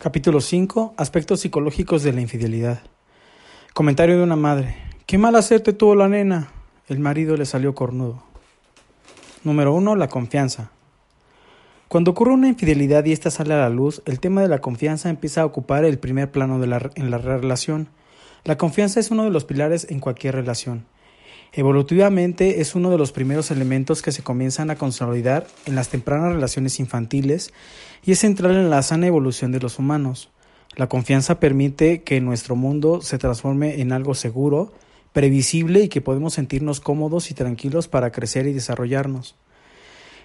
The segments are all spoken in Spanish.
Capítulo 5. Aspectos psicológicos de la infidelidad. Comentario de una madre. Qué mal hacerte tuvo la nena. El marido le salió cornudo. Número 1. La confianza. Cuando ocurre una infidelidad y ésta sale a la luz, el tema de la confianza empieza a ocupar el primer plano de la, en la relación. La confianza es uno de los pilares en cualquier relación. Evolutivamente es uno de los primeros elementos que se comienzan a consolidar en las tempranas relaciones infantiles y es central en la sana evolución de los humanos. La confianza permite que nuestro mundo se transforme en algo seguro, previsible y que podemos sentirnos cómodos y tranquilos para crecer y desarrollarnos.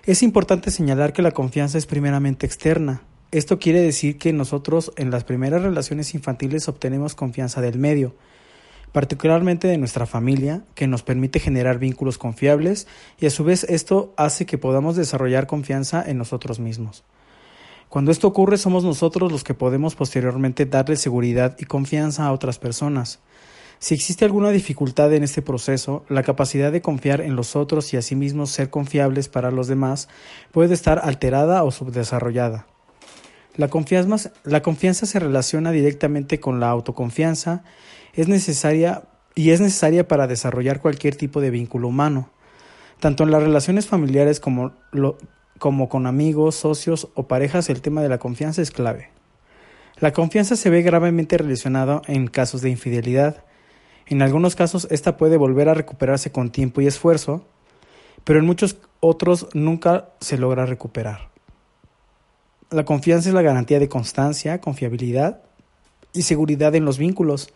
Es importante señalar que la confianza es primeramente externa. Esto quiere decir que nosotros en las primeras relaciones infantiles obtenemos confianza del medio, particularmente de nuestra familia, que nos permite generar vínculos confiables y a su vez esto hace que podamos desarrollar confianza en nosotros mismos. Cuando esto ocurre somos nosotros los que podemos posteriormente darle seguridad y confianza a otras personas. Si existe alguna dificultad en este proceso, la capacidad de confiar en los otros y asimismo ser confiables para los demás puede estar alterada o subdesarrollada. La confianza, la confianza se relaciona directamente con la autoconfianza es necesaria y es necesaria para desarrollar cualquier tipo de vínculo humano, tanto en las relaciones familiares como, como con amigos, socios o parejas, el tema de la confianza es clave. La confianza se ve gravemente relacionada en casos de infidelidad. En algunos casos esta puede volver a recuperarse con tiempo y esfuerzo, pero en muchos otros nunca se logra recuperar. La confianza es la garantía de constancia, confiabilidad y seguridad en los vínculos,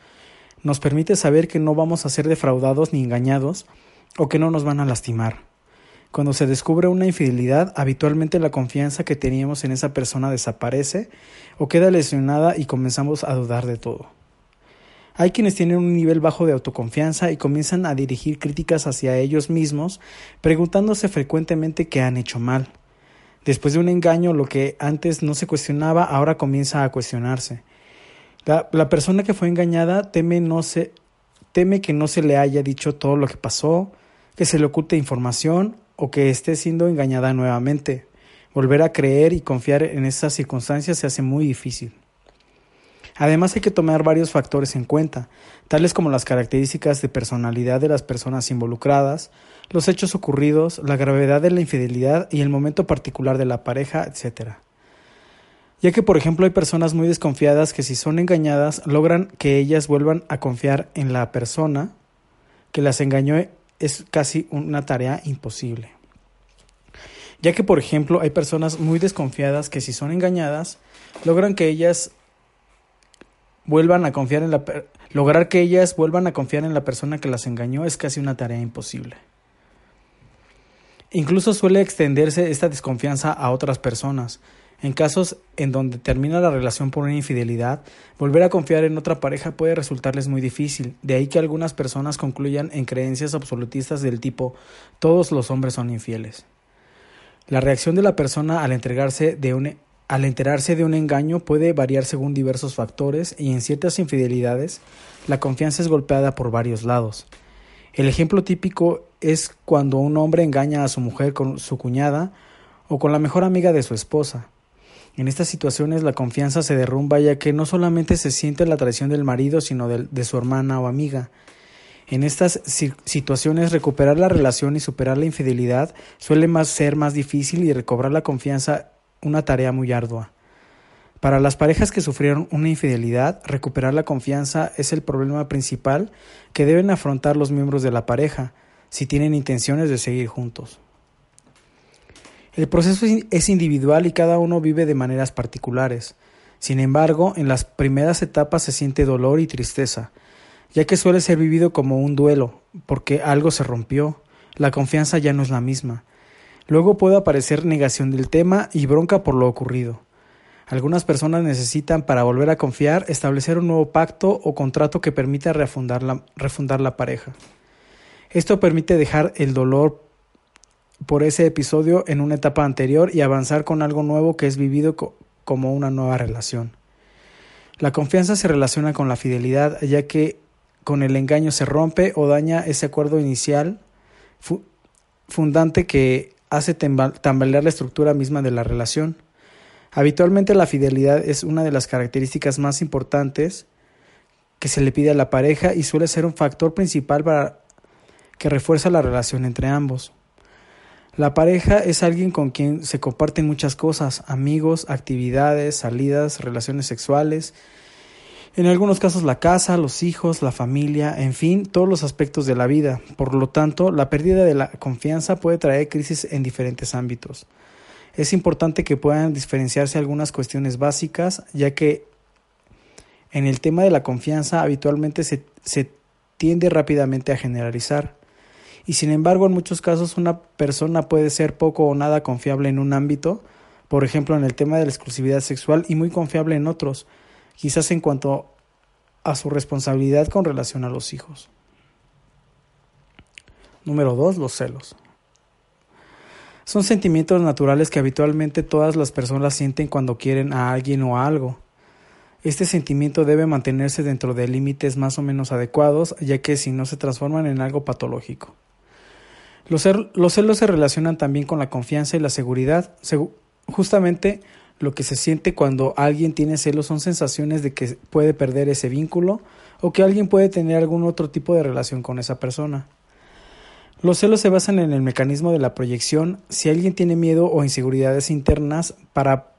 nos permite saber que no vamos a ser defraudados ni engañados o que no nos van a lastimar. Cuando se descubre una infidelidad, habitualmente la confianza que teníamos en esa persona desaparece o queda lesionada y comenzamos a dudar de todo. Hay quienes tienen un nivel bajo de autoconfianza y comienzan a dirigir críticas hacia ellos mismos, preguntándose frecuentemente qué han hecho mal. Después de un engaño, lo que antes no se cuestionaba ahora comienza a cuestionarse. La, persona que fue engañada teme, no se, teme que no se le haya dicho todo lo que pasó, que se le oculte información o que esté siendo engañada nuevamente. Volver a creer y confiar en esas circunstancias se hace muy difícil. Además hay que tomar varios factores en cuenta, tales como las características de personalidad de las personas involucradas, los hechos ocurridos, la gravedad de la infidelidad y el momento particular de la pareja, etc ya que por ejemplo hay personas muy desconfiadas que si son engañadas logran que ellas vuelvan a confiar en la persona que las engañó es casi una tarea imposible. Ya que por ejemplo hay personas muy desconfiadas que si son engañadas logran que ellas vuelvan a confiar en la lograr que ellas vuelvan a confiar en la persona que las engañó es casi una tarea imposible. Incluso suele extenderse esta desconfianza a otras personas, en casos en donde termina la relación por una infidelidad, volver a confiar en otra pareja puede resultarles muy difícil, de ahí que algunas personas concluyan en creencias absolutistas del tipo todos los hombres son infieles. La reacción de la persona al, entregarse de un, al enterarse de un engaño puede variar según diversos factores y en ciertas infidelidades la confianza es golpeada por varios lados. El ejemplo típico es cuando un hombre engaña a su mujer con su cuñada o con la mejor amiga de su esposa. En estas situaciones la confianza se derrumba ya que no solamente se siente la traición del marido, sino de, su hermana o amiga. En estas situaciones recuperar la relación y superar la infidelidad suele ser más difícil y recobrar la confianza una tarea muy ardua. Para las parejas que sufrieron una infidelidad, recuperar la confianza es el problema principal que deben afrontar los miembros de la pareja si tienen intenciones de seguir juntos. El proceso es individual y cada uno vive de maneras particulares. Sin embargo, en las primeras etapas se siente dolor y tristeza, ya que suele ser vivido como un duelo, porque algo se rompió, la confianza ya no es la misma. Luego puede aparecer negación del tema y bronca por lo ocurrido. Algunas personas necesitan, para volver a confiar, establecer un nuevo pacto o contrato que permita refundar la, pareja. Esto permite dejar el dolor por ese episodio en una etapa anterior y avanzar con algo nuevo que es vivido como una nueva relación. La confianza se relaciona con la fidelidad, ya que con el engaño se rompe o daña ese acuerdo inicial fundante que hace tambalear la estructura misma de la relación. Habitualmente la fidelidad es una de las características más importantes que se le pide a la pareja y suele ser un factor principal para que refuerza la relación entre ambos. La pareja es alguien con quien se comparten muchas cosas, amigos, actividades, salidas, relaciones sexuales, en algunos casos la casa, los hijos, la familia, en fin, todos los aspectos de la vida. Por lo tanto, la pérdida de la confianza puede traer crisis en diferentes ámbitos. Es importante que puedan diferenciarse algunas cuestiones básicas, ya que en el tema de la confianza habitualmente se, se tiende rápidamente a generalizar. Y sin embargo, en muchos casos una persona puede ser poco o nada confiable en un ámbito, por ejemplo en el tema de la exclusividad sexual, y muy confiable en otros, quizás en cuanto a su responsabilidad con relación a los hijos. Número 2. Los celos. Son sentimientos naturales que habitualmente todas las personas sienten cuando quieren a alguien o a algo. Este sentimiento debe mantenerse dentro de límites más o menos adecuados, ya que si no se transforman en algo patológico. Los, celos se relacionan también con la confianza y la seguridad. Justamente lo que se siente cuando alguien tiene celos son sensaciones de que puede perder ese vínculo o que alguien puede tener algún otro tipo de relación con esa persona. Los celos se basan en el mecanismo de la proyección. Si alguien tiene miedo o inseguridades internas para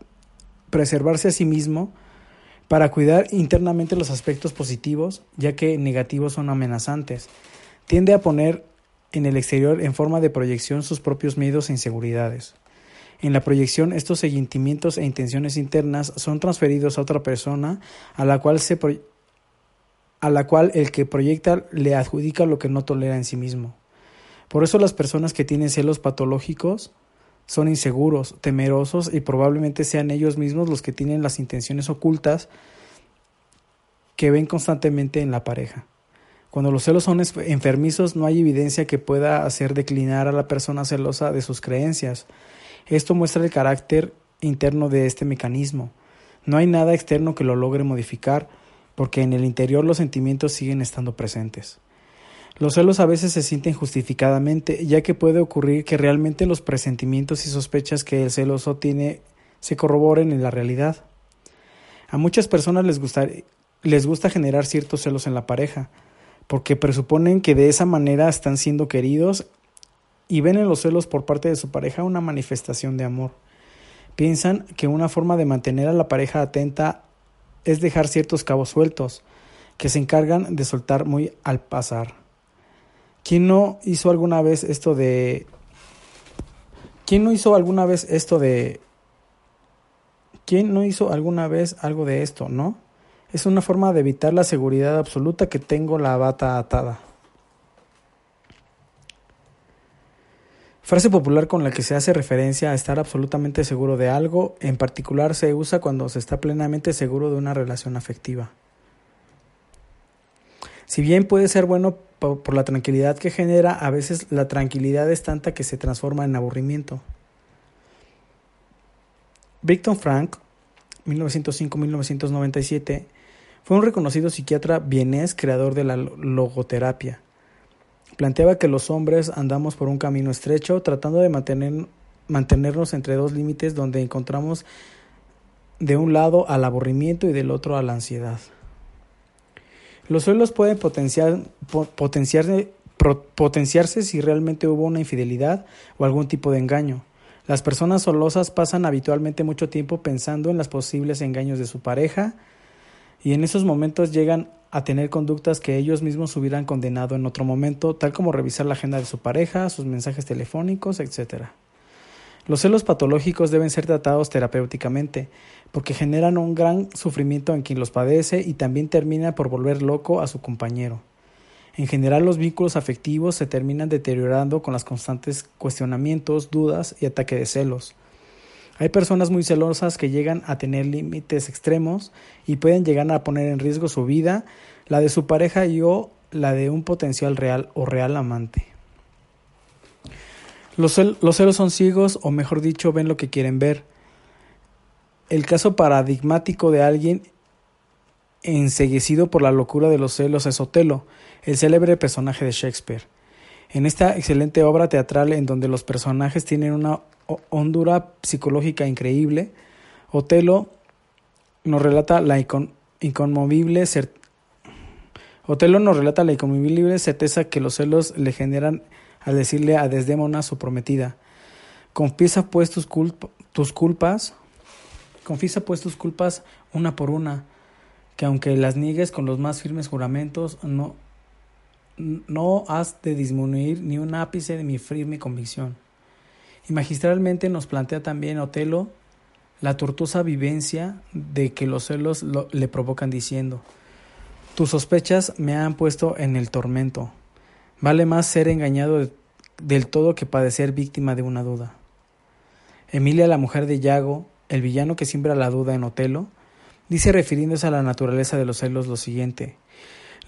preservarse a sí mismo, para cuidar internamente los aspectos positivos, ya que negativos son amenazantes, tiende a poner en el exterior en forma de proyección sus propios miedos e inseguridades. En la proyección, estos sentimientos e intenciones internas son transferidos a otra persona a la cual a la cual el que proyecta le adjudica lo que no tolera en sí mismo. Por eso las personas que tienen celos patológicos son inseguros, temerosos y probablemente sean ellos mismos los que tienen las intenciones ocultas que ven constantemente en la pareja. Cuando los celos son enfermizos no hay evidencia que pueda hacer declinar a la persona celosa de sus creencias, esto muestra el carácter interno de este mecanismo. No hay nada externo que lo logre modificar, porque en el interior los sentimientos siguen estando presentes. Los celos a veces se sienten justificadamente, ya que puede ocurrir que realmente los presentimientos y sospechas que el celoso tiene se corroboren en la realidad. A muchas personas les gusta, les gusta generar ciertos celos en la pareja, porque presuponen que de esa manera están siendo queridos y ven en los celos por parte de su pareja una manifestación de amor. Piensan que una forma de mantener a la pareja atenta es dejar ciertos cabos sueltos, que se encargan de soltar muy al pasar. ¿Quién no hizo alguna vez esto de... ¿Quién no hizo alguna vez esto de... ¿Quién no hizo alguna vez algo de esto, no? Es una forma de evitar la seguridad absoluta que tengo la bata atada. Frase popular con la que se hace referencia a estar absolutamente seguro de algo, en particular se usa cuando se está plenamente seguro de una relación afectiva. Si bien puede ser bueno por la tranquilidad que genera, a veces la tranquilidad es tanta que se transforma en aburrimiento. Victor Frank, 1905-1997, fue un reconocido psiquiatra vienés creador de la logoterapia Planteaba que los hombres andamos por un camino estrecho tratando de mantener, mantenernos entre dos límites donde encontramos de un lado al aburrimiento y del otro a la ansiedad. Los suelos pueden potenciar, potenciarse, potenciarse si realmente hubo una infidelidad o algún tipo de engaño. Las personas solosas pasan habitualmente mucho tiempo pensando en los posibles engaños de su pareja y en esos momentos llegan a tener conductas que ellos mismos hubieran condenado en otro momento, tal como revisar la agenda de su pareja, sus mensajes telefónicos, etc. Los celos patológicos deben ser tratados terapéuticamente, porque generan un gran sufrimiento en quien los padece y también termina por volver loco a su compañero. En general los vínculos afectivos se terminan deteriorando con los constantes cuestionamientos, dudas y ataque de celos. Hay personas muy celosas que llegan a tener límites extremos y pueden llegar a poner en riesgo su vida, la de su pareja y o la de un potencial real o real amante. Los, los celos son ciegos o mejor dicho ven lo que quieren ver. El caso paradigmático de alguien enseguecido por la locura de los celos es Otelo, el célebre personaje de Shakespeare. En esta excelente obra teatral en donde los personajes tienen una hondura psicológica increíble, Otelo nos relata la inconmovible Otelo nos relata la inconmovible certeza que los celos le generan al decirle a Desdémona su prometida. Confiesa pues tus, tus culpas, confiesa pues tus culpas una por una, que aunque las niegues con los más firmes juramentos, no, no has de disminuir ni un ápice de mi firme convicción. Y magistralmente nos plantea también Otelo la tortuosa vivencia de que los celos le provocan diciendo, tus sospechas me han puesto en el tormento. Vale más ser engañado del todo que padecer víctima de una duda. Emilia, la mujer de Yago, el villano que siembra la duda en Otelo, dice refiriéndose a la naturaleza de los celos lo siguiente.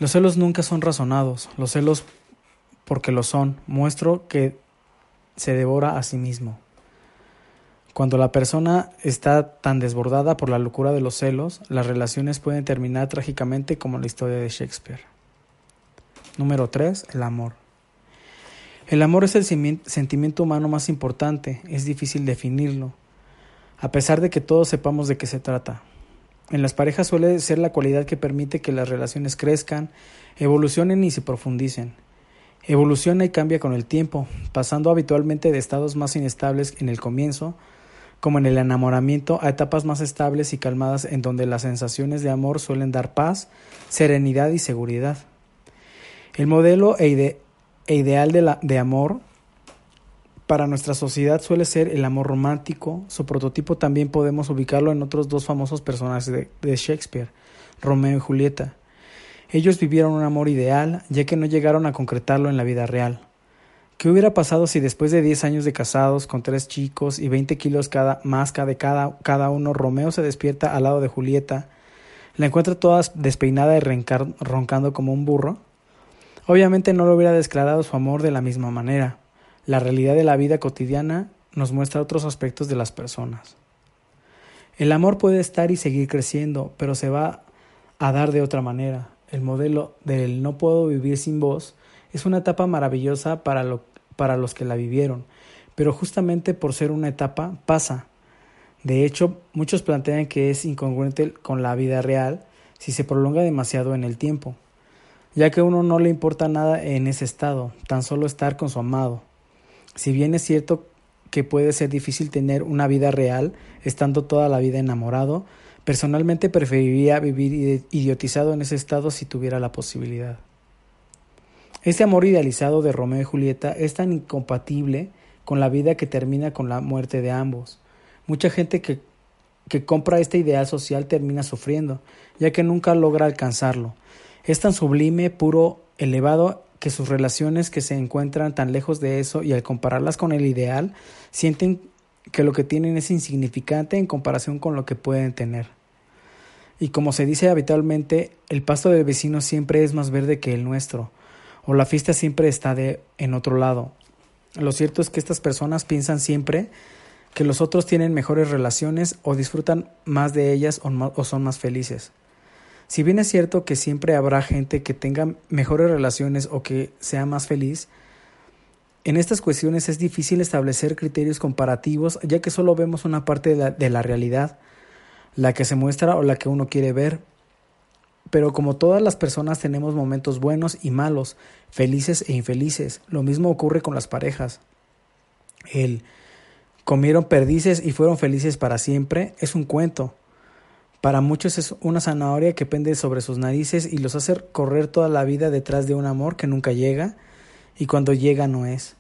Los celos nunca son razonados, los celos porque lo son, muestro que se devora a sí mismo. Cuando la persona está tan desbordada por la locura de los celos, las relaciones pueden terminar trágicamente como la historia de Shakespeare. Número 3. El amor. El amor es el sentimiento humano más importante, es difícil definirlo, a pesar de que todos sepamos de qué se trata. En las parejas suele ser la cualidad que permite que las relaciones crezcan, evolucionen y se profundicen. Evoluciona y cambia con el tiempo, pasando habitualmente de estados más inestables en el comienzo como en el enamoramiento, a etapas más estables y calmadas en donde las sensaciones de amor suelen dar paz, serenidad y seguridad. El modelo e, e ideal de, la, de amor para nuestra sociedad suele ser el amor romántico. Su prototipo también podemos ubicarlo en otros dos famosos personajes de Shakespeare, Romeo y Julieta. Ellos vivieron un amor ideal, ya que no llegaron a concretarlo en la vida real. ¿Qué hubiera pasado si después de 10 años de casados, con tres chicos y 20 kilos cada, más cada, cada uno, Romeo se despierta al lado de Julieta, la encuentra toda despeinada y roncando como un burro? Obviamente no le hubiera declarado su amor de la misma manera. La realidad de la vida cotidiana nos muestra otros aspectos de las personas. El amor puede estar y seguir creciendo, pero se va a dar de otra manera. El modelo del no puedo vivir sin vos es una etapa maravillosa para lo para los que la vivieron, pero justamente por ser una etapa pasa. De hecho, muchos plantean que es incongruente con la vida real si se prolonga demasiado en el tiempo, ya que a uno no le importa nada en ese estado, tan solo estar con su amado. Si bien es cierto que puede ser difícil tener una vida real estando toda la vida enamorado, personalmente preferiría vivir idiotizado en ese estado si tuviera la posibilidad. Este amor idealizado de Romeo y Julieta es tan incompatible con la vida que termina con la muerte de ambos. Mucha gente que, que compra este ideal social termina sufriendo, ya que nunca logra alcanzarlo. Es tan sublime, puro, elevado, que sus relaciones que se encuentran tan lejos de eso y al compararlas con el ideal, sienten que lo que tienen es insignificante en comparación con lo que pueden tener. Y como se dice habitualmente, el pasto del vecino siempre es más verde que el nuestro o la fiesta siempre está de en otro lado. Lo cierto es que estas personas piensan siempre que los otros tienen mejores relaciones o disfrutan más de ellas o, son más felices. Si bien es cierto que siempre habrá gente que tenga mejores relaciones o que sea más feliz, en estas cuestiones es difícil establecer criterios comparativos ya que solo vemos una parte de la, realidad, la que se muestra o la que uno quiere ver, pero como todas las personas tenemos momentos buenos y malos, felices e infelices, lo mismo ocurre con las parejas. El comieron perdices y fueron felices para siempre es un cuento. Para muchos es una zanahoria que pende sobre sus narices y los hace correr toda la vida detrás de un amor que nunca llega y cuando llega no es.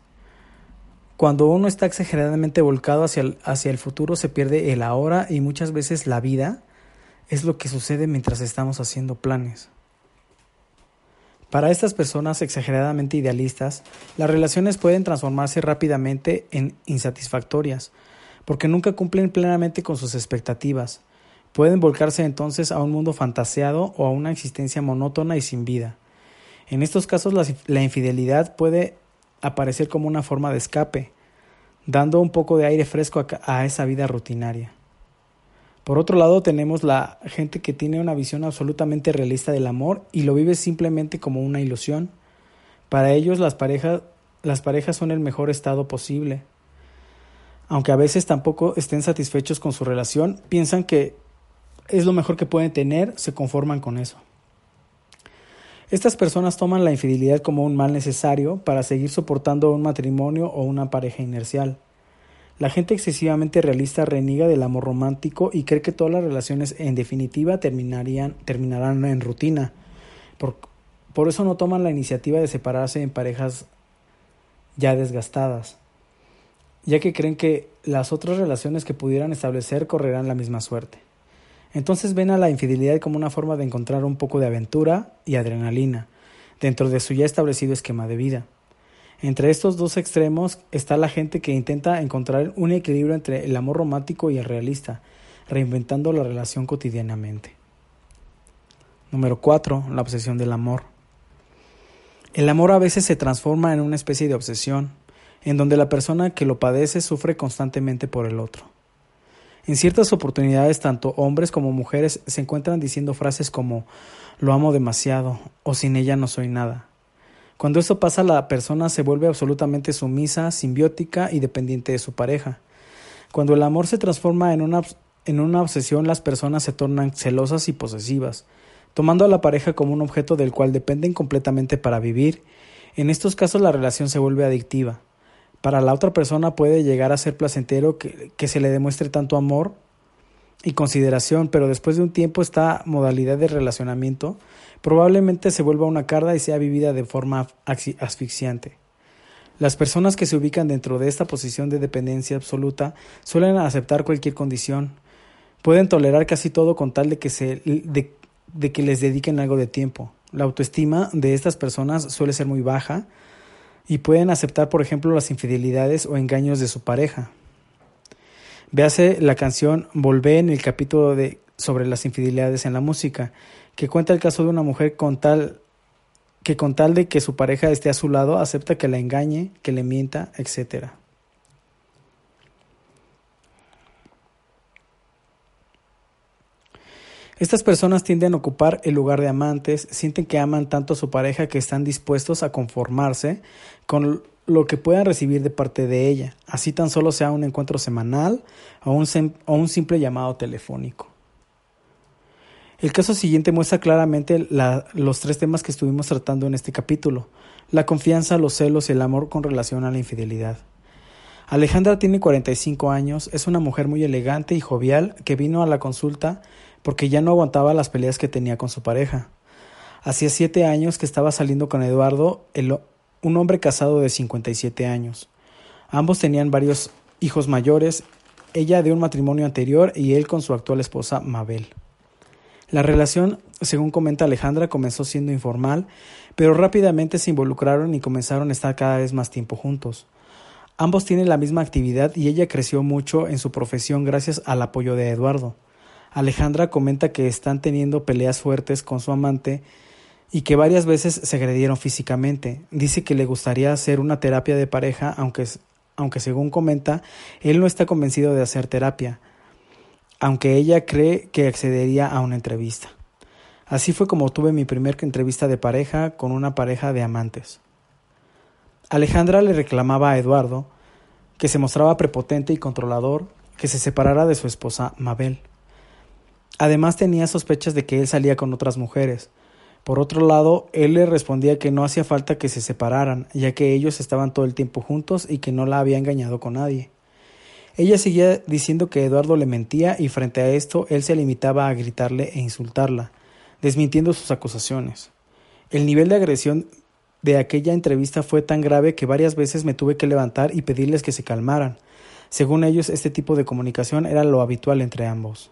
Cuando uno está exageradamente volcado hacia el, hacia el futuro se pierde el ahora y muchas veces la vida es lo que sucede mientras estamos haciendo planes. Para estas personas exageradamente idealistas, las relaciones pueden transformarse rápidamente en insatisfactorias, porque nunca cumplen plenamente con sus expectativas. Pueden volcarse entonces a un mundo fantaseado o a una existencia monótona y sin vida. En estos casos la, infidelidad puede aparecer como una forma de escape, dando un poco de aire fresco a esa vida rutinaria. Por otro lado, tenemos la gente que tiene una visión absolutamente realista del amor y lo vive simplemente como una ilusión. Para ellos las parejas, las parejas son el mejor estado posible. Aunque a veces tampoco estén satisfechos con su relación, piensan que es lo mejor que pueden tener, se conforman con eso. Estas personas toman la infidelidad como un mal necesario para seguir soportando un matrimonio o una pareja inercial. La gente excesivamente realista reniega del amor romántico y cree que todas las relaciones en definitiva terminarían, terminarán en rutina. Por, por eso no toman la iniciativa de separarse en parejas ya desgastadas, ya que creen que las otras relaciones que pudieran establecer correrán la misma suerte. Entonces ven a la infidelidad como una forma de encontrar un poco de aventura y adrenalina dentro de su ya establecido esquema de vida. Entre estos dos extremos está la gente que intenta encontrar un equilibrio entre el amor romántico y el realista, reinventando la relación cotidianamente. Número 4. La obsesión del amor. El amor a veces se transforma en una especie de obsesión, en donde la persona que lo padece sufre constantemente por el otro. En ciertas oportunidades, tanto hombres como mujeres se encuentran diciendo frases como lo amo demasiado o sin ella no soy nada. Cuando esto pasa, la persona se vuelve absolutamente sumisa, simbiótica y dependiente de su pareja. Cuando el amor se transforma en una, en una obsesión, las personas se tornan celosas y posesivas, tomando a la pareja como un objeto del cual dependen completamente para vivir. En estos casos la relación se vuelve adictiva. Para la otra persona puede llegar a ser placentero que, se le demuestre tanto amor y consideración, pero después de un tiempo esta modalidad de relacionamiento probablemente se vuelva una carga y sea vivida de forma asfixiante. Las personas que se ubican dentro de esta posición de dependencia absoluta suelen aceptar cualquier condición, pueden tolerar casi todo con tal de que, se, de que les dediquen algo de tiempo. La autoestima de estas personas suele ser muy baja, y pueden aceptar, por ejemplo, las infidelidades o engaños de su pareja. Véase la canción Volvé en el capítulo de sobre las infidelidades en la música, que cuenta el caso de una mujer con tal que con tal de que su pareja esté a su lado acepta que la engañe, que le mienta, etcétera. Estas personas tienden a ocupar el lugar de amantes, sienten que aman tanto a su pareja que están dispuestos a conformarse con lo que puedan recibir de parte de ella, así tan solo sea un encuentro semanal o un, simple llamado telefónico. El caso siguiente muestra claramente los tres temas que estuvimos tratando en este capítulo, la confianza, los celos y el amor con relación a la infidelidad. Alejandra tiene 45 años, es una mujer muy elegante y jovial que vino a la consulta porque ya no aguantaba las peleas que tenía con su pareja. Hacía siete años que estaba saliendo con Eduardo, un hombre casado de 57 años. Ambos tenían varios hijos mayores, ella de un matrimonio anterior y él con su actual esposa Mabel. La relación, según comenta Alejandra, comenzó siendo informal, pero rápidamente se involucraron y comenzaron a estar cada vez más tiempo juntos. Ambos tienen la misma actividad y ella creció mucho en su profesión gracias al apoyo de Eduardo. Alejandra comenta que están teniendo peleas fuertes con su amante y que varias veces se agredieron físicamente. Dice que le gustaría hacer una terapia de pareja, aunque, aunque según comenta, él no está convencido de hacer terapia, aunque ella cree que accedería a una entrevista. Así fue como tuve mi primera entrevista de pareja con una pareja de amantes. Alejandra le reclamaba a Eduardo que se mostraba prepotente y controlador, que se separara de su esposa Mabel. Además tenía sospechas de que él salía con otras mujeres. Por otro lado, él le respondía que no hacía falta que se separaran, ya que ellos estaban todo el tiempo juntos y que no la había engañado con nadie. Ella seguía diciendo que Eduardo le mentía y frente a esto él se limitaba a gritarle e insultarla, desmintiendo sus acusaciones. El nivel de agresión de aquella entrevista fue tan grave que varias veces me tuve que levantar y pedirles que se calmaran. Según ellos, este tipo de comunicación era lo habitual entre ambos.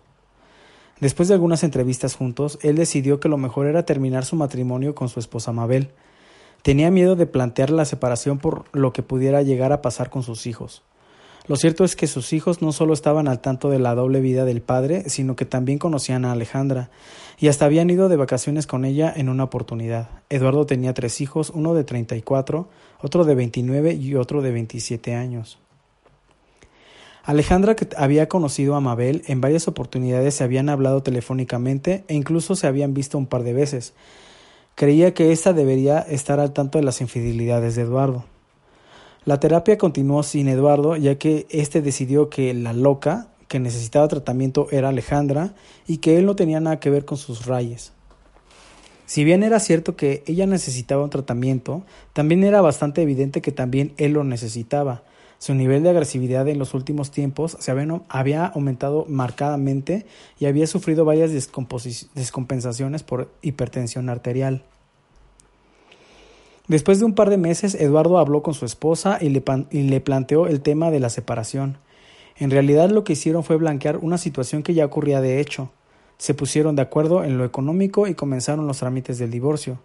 Después de algunas entrevistas juntos, él decidió que lo mejor era terminar su matrimonio con su esposa Mabel. Tenía miedo de plantear la separación por lo que pudiera llegar a pasar con sus hijos. Lo cierto es que sus hijos no solo estaban al tanto de la doble vida del padre, sino que también conocían a Alejandra, y hasta habían ido de vacaciones con ella en una oportunidad. Eduardo tenía tres hijos, uno de treinta y cuatro, otro de veintinueve y otro de veintisiete años. Alejandra, que había conocido a Mabel, en varias oportunidades se habían hablado telefónicamente e incluso se habían visto un par de veces. Creía que ésta debería estar al tanto de las infidelidades de Eduardo. La terapia continuó sin Eduardo, ya que éste decidió que la loca que necesitaba tratamiento era Alejandra y que él no tenía nada que ver con sus rayes. Si bien era cierto que ella necesitaba un tratamiento, también era bastante evidente que también él lo necesitaba. Su nivel de agresividad en los últimos tiempos se había, aumentado marcadamente y había sufrido varias descompensaciones por hipertensión arterial. Después de un par de meses, Eduardo habló con su esposa y le, y le planteó el tema de la separación. En realidad lo que hicieron fue blanquear una situación que ya ocurría de hecho se pusieron de acuerdo en lo económico y comenzaron los trámites del divorcio.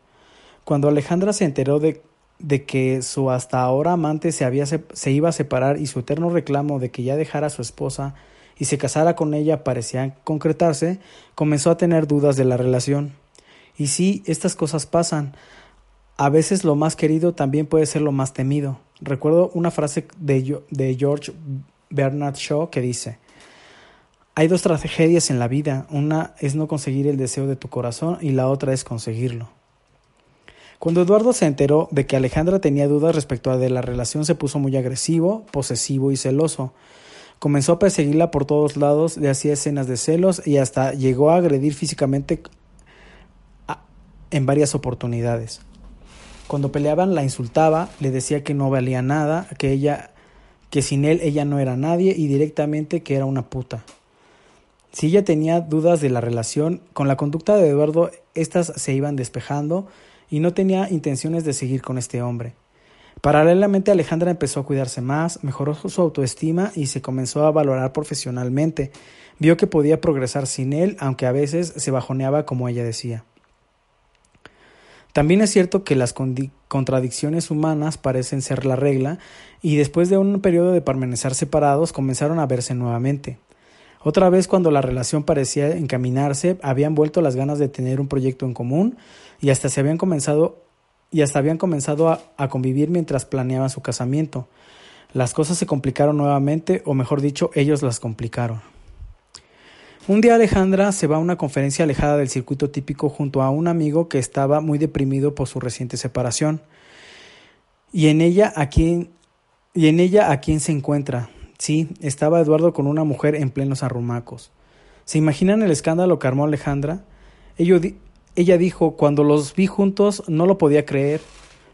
Cuando Alejandra se enteró de, de que su hasta ahora amante se, había, se iba a separar y su eterno reclamo de que ya dejara a su esposa y se casara con ella parecía concretarse, comenzó a tener dudas de la relación. Y sí, estas cosas pasan. A veces lo más querido también puede ser lo más temido. Recuerdo una frase de, de George Bernard Shaw que dice hay dos tragedias en la vida, una es no conseguir el deseo de tu corazón y la otra es conseguirlo. Cuando Eduardo se enteró de que Alejandra tenía dudas respecto a de la relación se puso muy agresivo, posesivo y celoso. Comenzó a perseguirla por todos lados, le hacía escenas de celos y hasta llegó a agredir físicamente en varias oportunidades. Cuando peleaban la insultaba, le decía que no valía nada, que ella que sin él ella no era nadie y directamente que era una puta. Si ella tenía dudas de la relación, con la conducta de Eduardo, éstas se iban despejando y no tenía intenciones de seguir con este hombre. Paralelamente Alejandra empezó a cuidarse más, mejoró su autoestima y se comenzó a valorar profesionalmente. Vio que podía progresar sin él, aunque a veces se bajoneaba como ella decía. También es cierto que las contradicciones humanas parecen ser la regla y después de un periodo de permanecer separados comenzaron a verse nuevamente. Otra vez cuando la relación parecía encaminarse, habían vuelto las ganas de tener un proyecto en común y hasta se habían comenzado y hasta habían comenzado a, convivir mientras planeaban su casamiento. Las cosas se complicaron nuevamente, o mejor dicho, ellos las complicaron. Un día Alejandra se va a una conferencia alejada del circuito típico junto a un amigo que estaba muy deprimido por su reciente separación. Y en ella a quién y en ella a quién se encuentra, Sí, estaba Eduardo con una mujer en plenos arrumacos. ¿Se imaginan el escándalo que armó Alejandra? ella dijo, cuando los vi juntos no lo podía creer,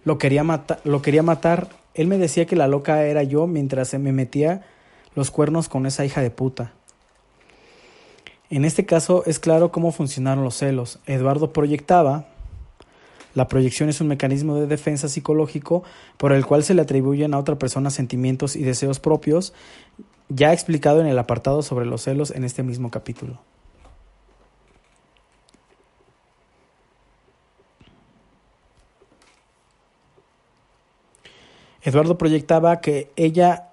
lo quería, lo quería matar. Él me decía que la loca era yo mientras se me metía los cuernos con esa hija de puta. En este caso es claro cómo funcionaron los celos. Eduardo proyectaba, la proyección es un mecanismo de defensa psicológico por el cual se le atribuyen a otra persona sentimientos y deseos propios, ya explicado en el apartado sobre los celos en este mismo capítulo. Eduardo proyectaba que ella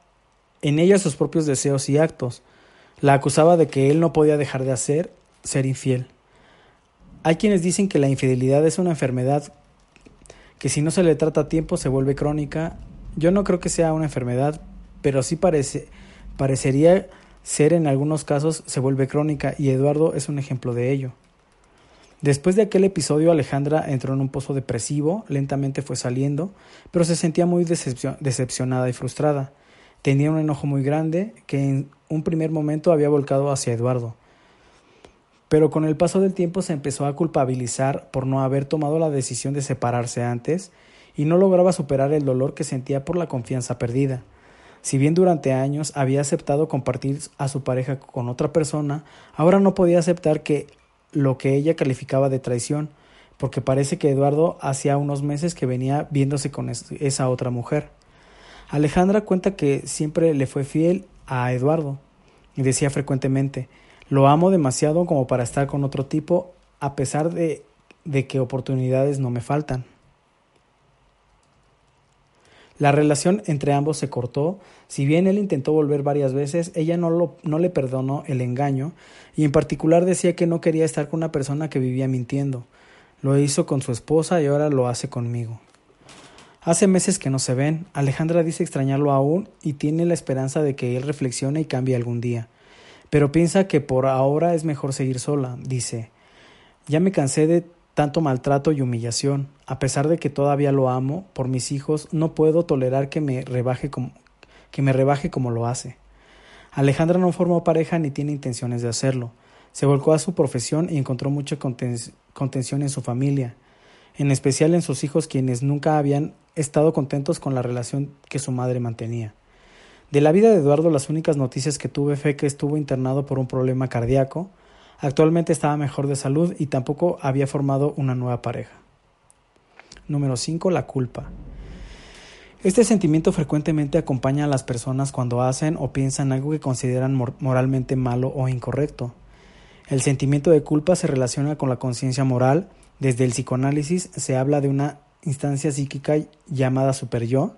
en ella sus propios deseos y actos. La acusaba de que él no podía dejar de hacer ser infiel. Hay quienes dicen que la infidelidad es una enfermedad que si no se le trata a tiempo se vuelve crónica. Yo no creo que sea una enfermedad, pero sí parece, parecería ser en algunos casos se vuelve crónica y Eduardo es un ejemplo de ello. Después de aquel episodio Alejandra entró en un pozo depresivo, lentamente fue saliendo, pero se sentía muy decepcionada y frustrada. Tenía un enojo muy grande que en un primer momento había volcado hacia Eduardo pero con el paso del tiempo se empezó a culpabilizar por no haber tomado la decisión de separarse antes y no lograba superar el dolor que sentía por la confianza perdida. Si bien durante años había aceptado compartir a su pareja con otra persona, ahora no podía aceptar que lo que ella calificaba de traición, porque parece que Eduardo hacía unos meses que venía viéndose con esa otra mujer. Alejandra cuenta que siempre le fue fiel a Eduardo y decía frecuentemente lo amo demasiado como para estar con otro tipo, a pesar de, que oportunidades no me faltan. La relación entre ambos se cortó, si bien él intentó volver varias veces, ella no le perdonó el engaño y en particular decía que no quería estar con una persona que vivía mintiendo. Lo hizo con su esposa y ahora lo hace conmigo. Hace meses que no se ven, Alejandra dice extrañarlo aún y tiene la esperanza de que él reflexione y cambie algún día pero piensa que por ahora es mejor seguir sola. Dice, ya me cansé de, tanto maltrato y humillación. A pesar de que todavía lo amo, por mis hijos, no puedo tolerar que me rebaje como, que me rebaje como lo hace. Alejandra no formó pareja ni tiene intenciones de hacerlo. Se volcó a su profesión y encontró mucha contención en su familia, en especial en sus hijos quienes nunca habían estado contentos con la relación que su madre mantenía. De la vida de Eduardo las únicas noticias que tuve fue que estuvo internado por un problema cardíaco, actualmente estaba mejor de salud y tampoco había formado una nueva pareja. Número 5. La culpa. Este sentimiento frecuentemente acompaña a las personas cuando hacen o piensan algo que consideran moralmente malo o incorrecto. El sentimiento de culpa se relaciona con la conciencia moral. Desde el psicoanálisis se habla de una instancia psíquica llamada superyo.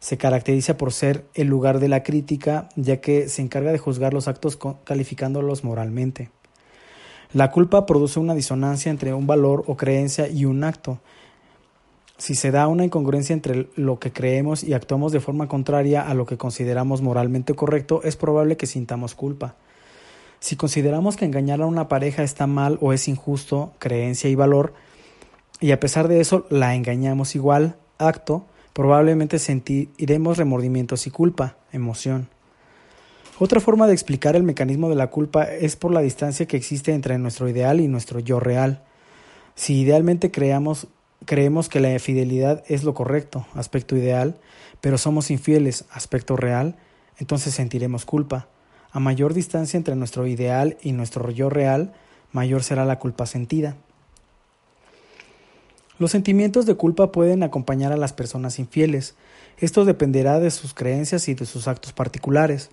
Se caracteriza por ser el lugar de la crítica, ya que se encarga de juzgar los actos calificándolos moralmente. La culpa produce una disonancia entre un valor o creencia y un acto, si se da una incongruencia entre lo que creemos y actuamos de forma contraria a lo que consideramos moralmente correcto, es probable que sintamos culpa. Si consideramos que engañar a una pareja está mal o es injusto, creencia y valor, y a pesar de eso la engañamos igual, acto, probablemente sentiremos remordimientos y culpa, emoción. Otra forma de explicar el mecanismo de la culpa es por la distancia que existe entre nuestro ideal y nuestro yo real. Si idealmente creemos que la fidelidad es lo correcto, aspecto ideal, pero somos infieles, aspecto real, entonces sentiremos culpa. A mayor distancia entre nuestro ideal y nuestro yo real, mayor será la culpa sentida. Los sentimientos de culpa pueden acompañar a las personas infieles. Esto dependerá de sus creencias y de sus actos particulares.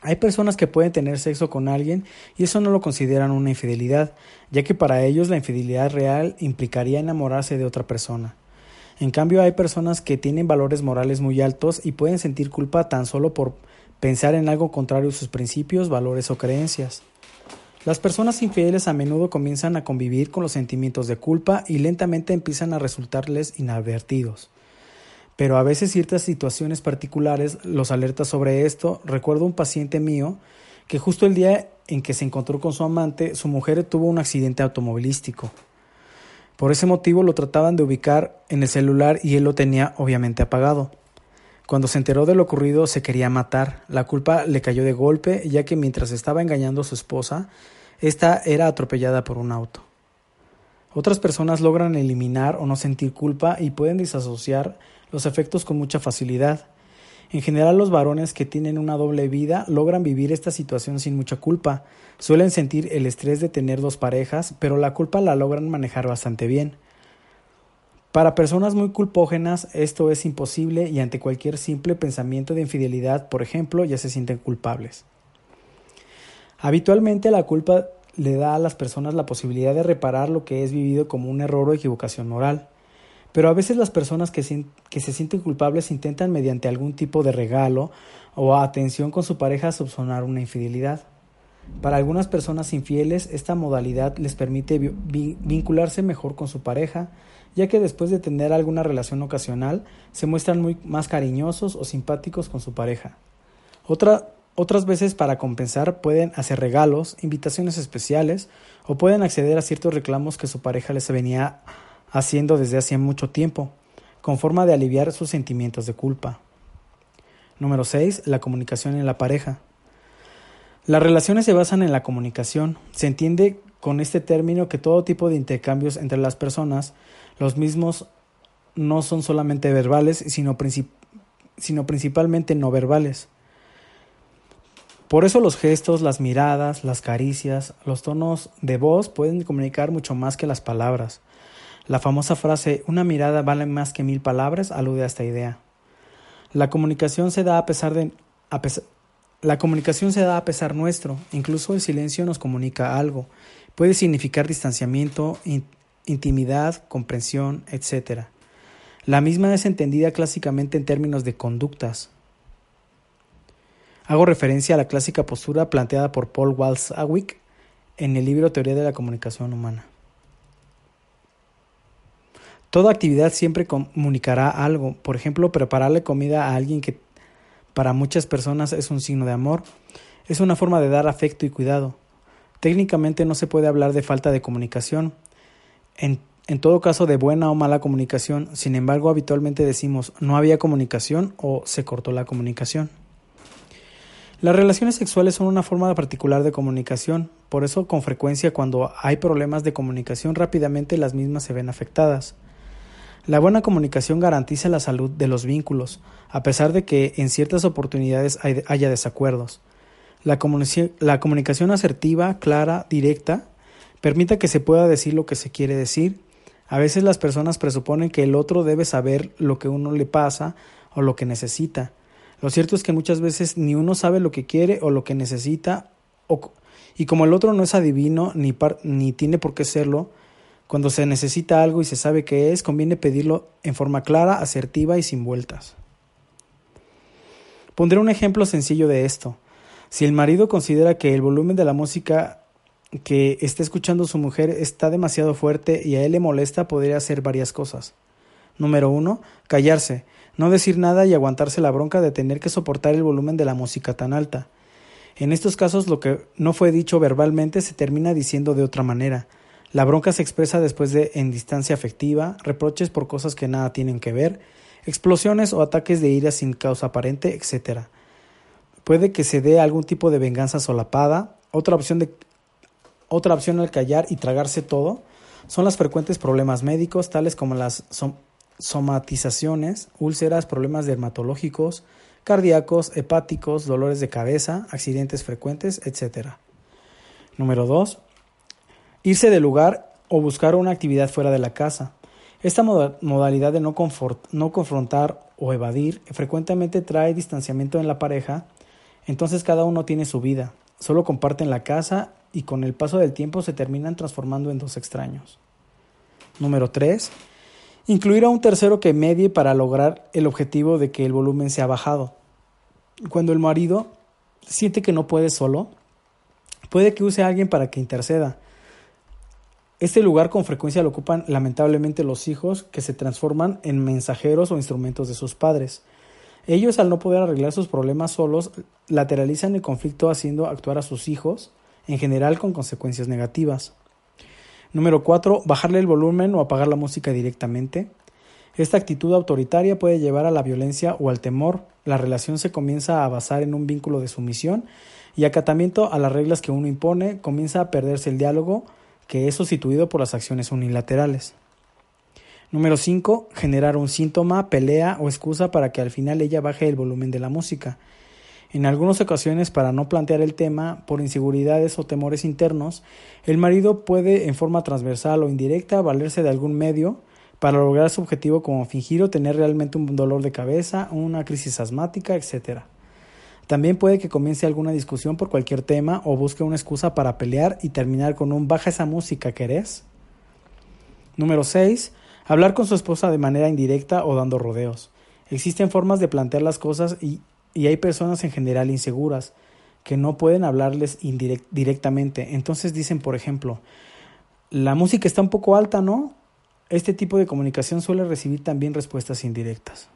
Hay personas que pueden tener sexo con alguien y eso no lo consideran una infidelidad, ya que para ellos la infidelidad real implicaría enamorarse de otra persona. En cambio, hay personas que tienen valores morales muy altos y pueden sentir culpa tan solo por pensar en algo contrario a sus principios, valores o creencias. Las personas infieles a menudo comienzan a convivir con los sentimientos de culpa y lentamente empiezan a resultarles inadvertidos pero a veces ciertas situaciones particulares los alerta sobre esto. Recuerdo un paciente mío que justo el día en que se encontró con su amante, su mujer tuvo un accidente automovilístico. Por ese motivo lo trataban de ubicar en el celular y él lo tenía obviamente apagado. Cuando se enteró de lo ocurrido se quería matar. La culpa le cayó de golpe, ya que mientras estaba engañando a su esposa, ésta era atropellada por un auto. Otras personas logran eliminar o no sentir culpa y pueden desasociar los efectos con mucha facilidad. En general los varones que tienen una doble vida logran vivir esta situación sin mucha culpa. Suelen sentir el estrés de tener dos parejas, pero la culpa la logran manejar bastante bien. Para personas muy culpógenas esto es imposible y ante cualquier simple pensamiento de infidelidad, por ejemplo, ya se sienten culpables. Habitualmente la culpa le da a las personas la posibilidad de reparar lo que es vivido como un error o equivocación moral. Pero a veces las personas que, se sienten culpables intentan mediante algún tipo de regalo o atención con su pareja subsonar una infidelidad. Para algunas personas infieles, esta modalidad les permite vincularse mejor con su pareja, ya que después de tener alguna relación ocasional, se muestran muy más cariñosos o simpáticos con su pareja. otras veces, para compensar, pueden hacer regalos, invitaciones especiales o pueden acceder a ciertos reclamos que su pareja les venía haciendo desde hace mucho tiempo, con forma de aliviar sus sentimientos de culpa. Número 6. La comunicación en la pareja. Las relaciones se basan en la comunicación. Se entiende con este término que todo tipo de intercambios entre las personas, los mismos no son solamente verbales, sino, sino principalmente no verbales. Por eso los gestos, las miradas, las caricias, los tonos de voz pueden comunicar mucho más que las palabras. La famosa frase una mirada vale más que mil palabras alude a esta idea. La comunicación se da a pesar de la comunicación se da a pesar nuestro, incluso el silencio nos comunica algo. Puede significar distanciamiento, intimidad, comprensión, etc. La misma es entendida clásicamente en términos de conductas. Hago referencia a la clásica postura planteada por Paul Walsh-Awick en el libro Teoría de la Comunicación Humana. Toda actividad siempre comunicará algo. Por ejemplo, prepararle comida a alguien que para muchas personas es un signo de amor. Es una forma de dar afecto y cuidado. Técnicamente no se puede hablar de falta de comunicación. En, todo caso de buena o mala comunicación, sin embargo habitualmente decimos no había comunicación o se cortó la comunicación. Las relaciones sexuales son una forma particular de comunicación, por eso con frecuencia cuando hay problemas de comunicación rápidamente las mismas se ven afectadas. La buena comunicación garantiza la salud de los vínculos, a pesar de que en ciertas oportunidades haya desacuerdos. La comunicación asertiva, clara, directa, permite que se pueda decir lo que se quiere decir. A veces las personas presuponen que el otro debe saber lo que uno le pasa o lo que necesita. Lo cierto es que muchas veces ni uno sabe lo que quiere o lo que necesita, y como el otro no es adivino ni, ni tiene por qué serlo, cuando se necesita algo y se sabe qué es, conviene pedirlo en forma clara, asertiva y sin vueltas. Pondré un ejemplo sencillo de esto. Si el marido considera que el volumen de la música que está escuchando su mujer está demasiado fuerte y a él le molesta, podría hacer varias cosas. Número uno, callarse, no decir nada y aguantarse la bronca de tener que soportar el volumen de la música tan alta. En estos casos lo que no fue dicho verbalmente se termina diciendo de otra manera. La bronca se expresa después de en distancia afectiva, reproches por cosas que nada tienen que ver, explosiones o ataques de ira sin causa aparente, etc. Puede que se dé algún tipo de venganza solapada. Otra opción, de, otra opción al callar y tragarse todo son los frecuentes problemas médicos, tales como las somatizaciones, úlceras, problemas dermatológicos, cardíacos, hepáticos, dolores de cabeza, accidentes frecuentes, etc. Número 2 irse del lugar o buscar una actividad fuera de la casa. Esta modalidad de no, no confrontar o evadir frecuentemente trae distanciamiento en la pareja, entonces cada uno tiene su vida, solo comparten la casa y con el paso del tiempo se terminan transformando en dos extraños. Número 3. Incluir a un tercero que medie para lograr el objetivo de que el volumen sea bajado. Cuando el marido siente que no puede solo, puede que use a alguien para que interceda, este lugar con frecuencia lo ocupan lamentablemente los hijos que se transforman en mensajeros o instrumentos de sus padres. Ellos, al no poder arreglar sus problemas solos, lateralizan el conflicto haciendo actuar a sus hijos, en general con consecuencias negativas. Número 4. Bajarle el volumen o apagar la música directamente. Esta actitud autoritaria puede llevar a la violencia o al temor. La relación se comienza a basar en un vínculo de sumisión y acatamiento a las reglas que uno impone, comienza a perderse el diálogo, que es sustituido por las acciones unilaterales. Número 5. Generar un síntoma, pelea o excusa para que al final ella baje el volumen de la música. En algunas ocasiones, para no plantear el tema, por inseguridades o temores internos, el marido puede, en forma transversal o indirecta, valerse de algún medio para lograr su objetivo como fingir o tener realmente un dolor de cabeza, una crisis asmática, etc. También puede que comience alguna discusión por cualquier tema o busque una excusa para pelear y terminar con un baja esa música, ¿querés? Número 6. Hablar con su esposa de manera indirecta o dando rodeos. Existen formas de plantear las cosas y, hay personas en general inseguras que no pueden hablarles directamente. Entonces dicen, por ejemplo, la música está un poco alta, ¿no? Este tipo de comunicación suele recibir también respuestas indirectas.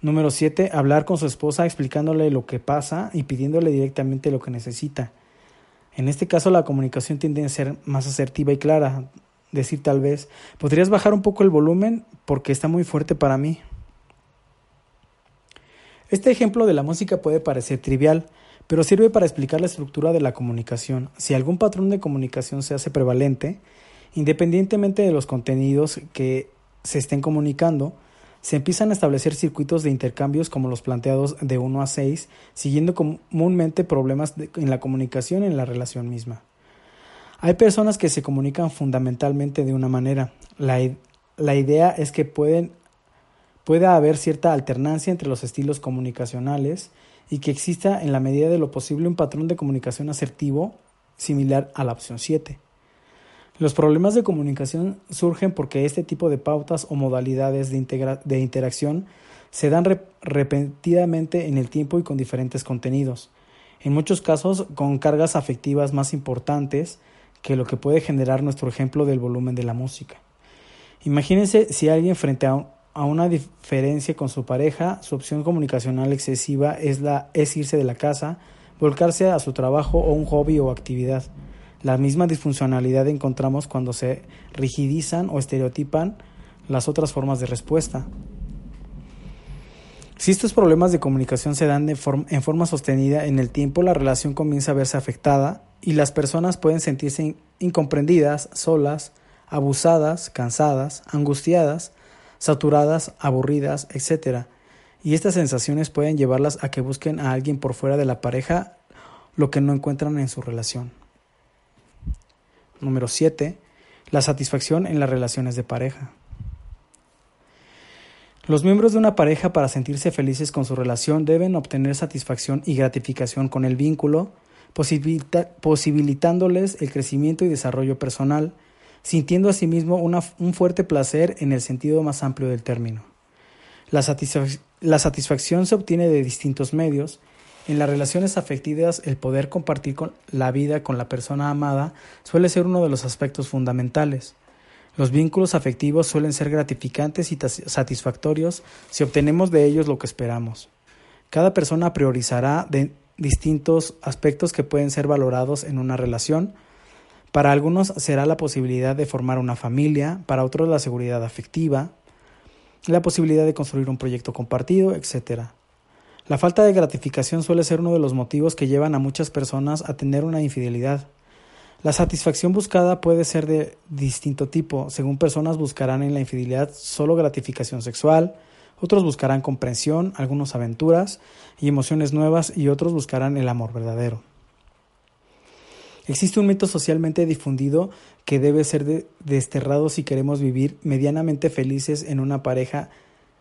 Número 7. Hablar con su esposa explicándole lo que pasa y pidiéndole directamente lo que necesita. En este caso la comunicación tiende a ser más asertiva y clara. Decir tal vez, ¿podrías bajar un poco el volumen porque está muy fuerte para mí? Este ejemplo de la música puede parecer trivial, pero sirve para explicar la estructura de la comunicación. Si algún patrón de comunicación se hace prevalente, independientemente de los contenidos que se estén comunicando, se empiezan a establecer circuitos de intercambios como los planteados de 1 a 6, siguiendo comúnmente problemas en la comunicación en la relación misma. Hay personas que se comunican fundamentalmente de una manera. La, la idea es que pueden, pueda haber cierta alternancia entre los estilos comunicacionales y que exista en la medida de lo posible un patrón de comunicación asertivo similar a la opción 7. Los problemas de comunicación surgen porque este tipo de pautas o modalidades de, de interacción se dan repetidamente en el tiempo y con diferentes contenidos, en muchos casos con cargas afectivas más importantes que lo que puede generar nuestro ejemplo del volumen de la música. Imagínense si alguien frente a, a una diferencia con su pareja, su opción comunicacional excesiva es, la, es irse de la casa, volcarse a su trabajo o un hobby o actividad La misma disfuncionalidad encontramos cuando se rigidizan o estereotipan las otras formas de respuesta. Si estos problemas de comunicación se dan en forma sostenida en el tiempo, la relación comienza a verse afectada y las personas pueden sentirse incomprendidas, solas, abusadas, cansadas, angustiadas, saturadas, aburridas, etc. Y estas sensaciones pueden llevarlas a que busquen a alguien por fuera de la pareja lo que no encuentran en su relación. Número 7. La satisfacción en las relaciones de pareja. Los miembros de una pareja para sentirse felices con su relación deben obtener satisfacción y gratificación con el vínculo, posibilitándoles el crecimiento y desarrollo personal, sintiendo asimismo un fuerte placer en el sentido más amplio del término. La, la satisfacción se obtiene de distintos medios. En las relaciones afectivas, el poder compartir la vida con la persona amada suele ser uno de los aspectos fundamentales. Los vínculos afectivos suelen ser gratificantes y satisfactorios si obtenemos de ellos lo que esperamos. Cada persona priorizará distintos aspectos que pueden ser valorados en una relación. Para algunos será la posibilidad de formar una familia, para otros la seguridad afectiva, la posibilidad de construir un proyecto compartido, etc. La falta de gratificación suele ser uno de los motivos que llevan a muchas personas a tener una infidelidad. La satisfacción buscada puede ser de distinto tipo. Según personas buscarán en la infidelidad solo gratificación sexual, otros buscarán comprensión, algunos aventuras y emociones nuevas y otros buscarán el amor verdadero. Existe un mito socialmente difundido que debe ser desterrado si queremos vivir medianamente felices en una pareja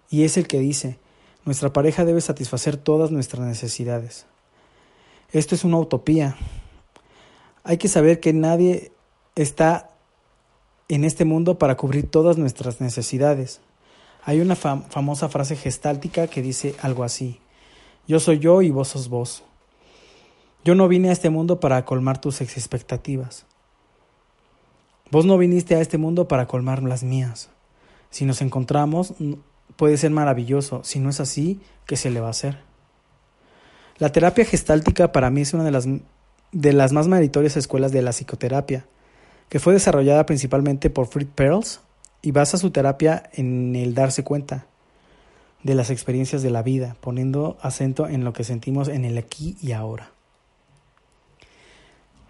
y es el que dice, nuestra pareja debe satisfacer todas nuestras necesidades. Esto es una utopía, hay que saber que nadie está en este mundo para cubrir todas nuestras necesidades. Hay una famosa frase gestáltica que dice algo así, yo soy yo y vos sos vos. Yo no vine a este mundo para colmar tus expectativas. Vos no viniste a este mundo para colmar las mías. Si nos encontramos, puede ser maravilloso. Si no es así, ¿qué se le va a hacer? La terapia gestáltica para mí es una de las de las más meritorias escuelas de la psicoterapia, que fue desarrollada principalmente por Fritz Perls y basa su terapia en el darse cuenta de las experiencias de la vida, poniendo acento en lo que sentimos en el aquí y ahora.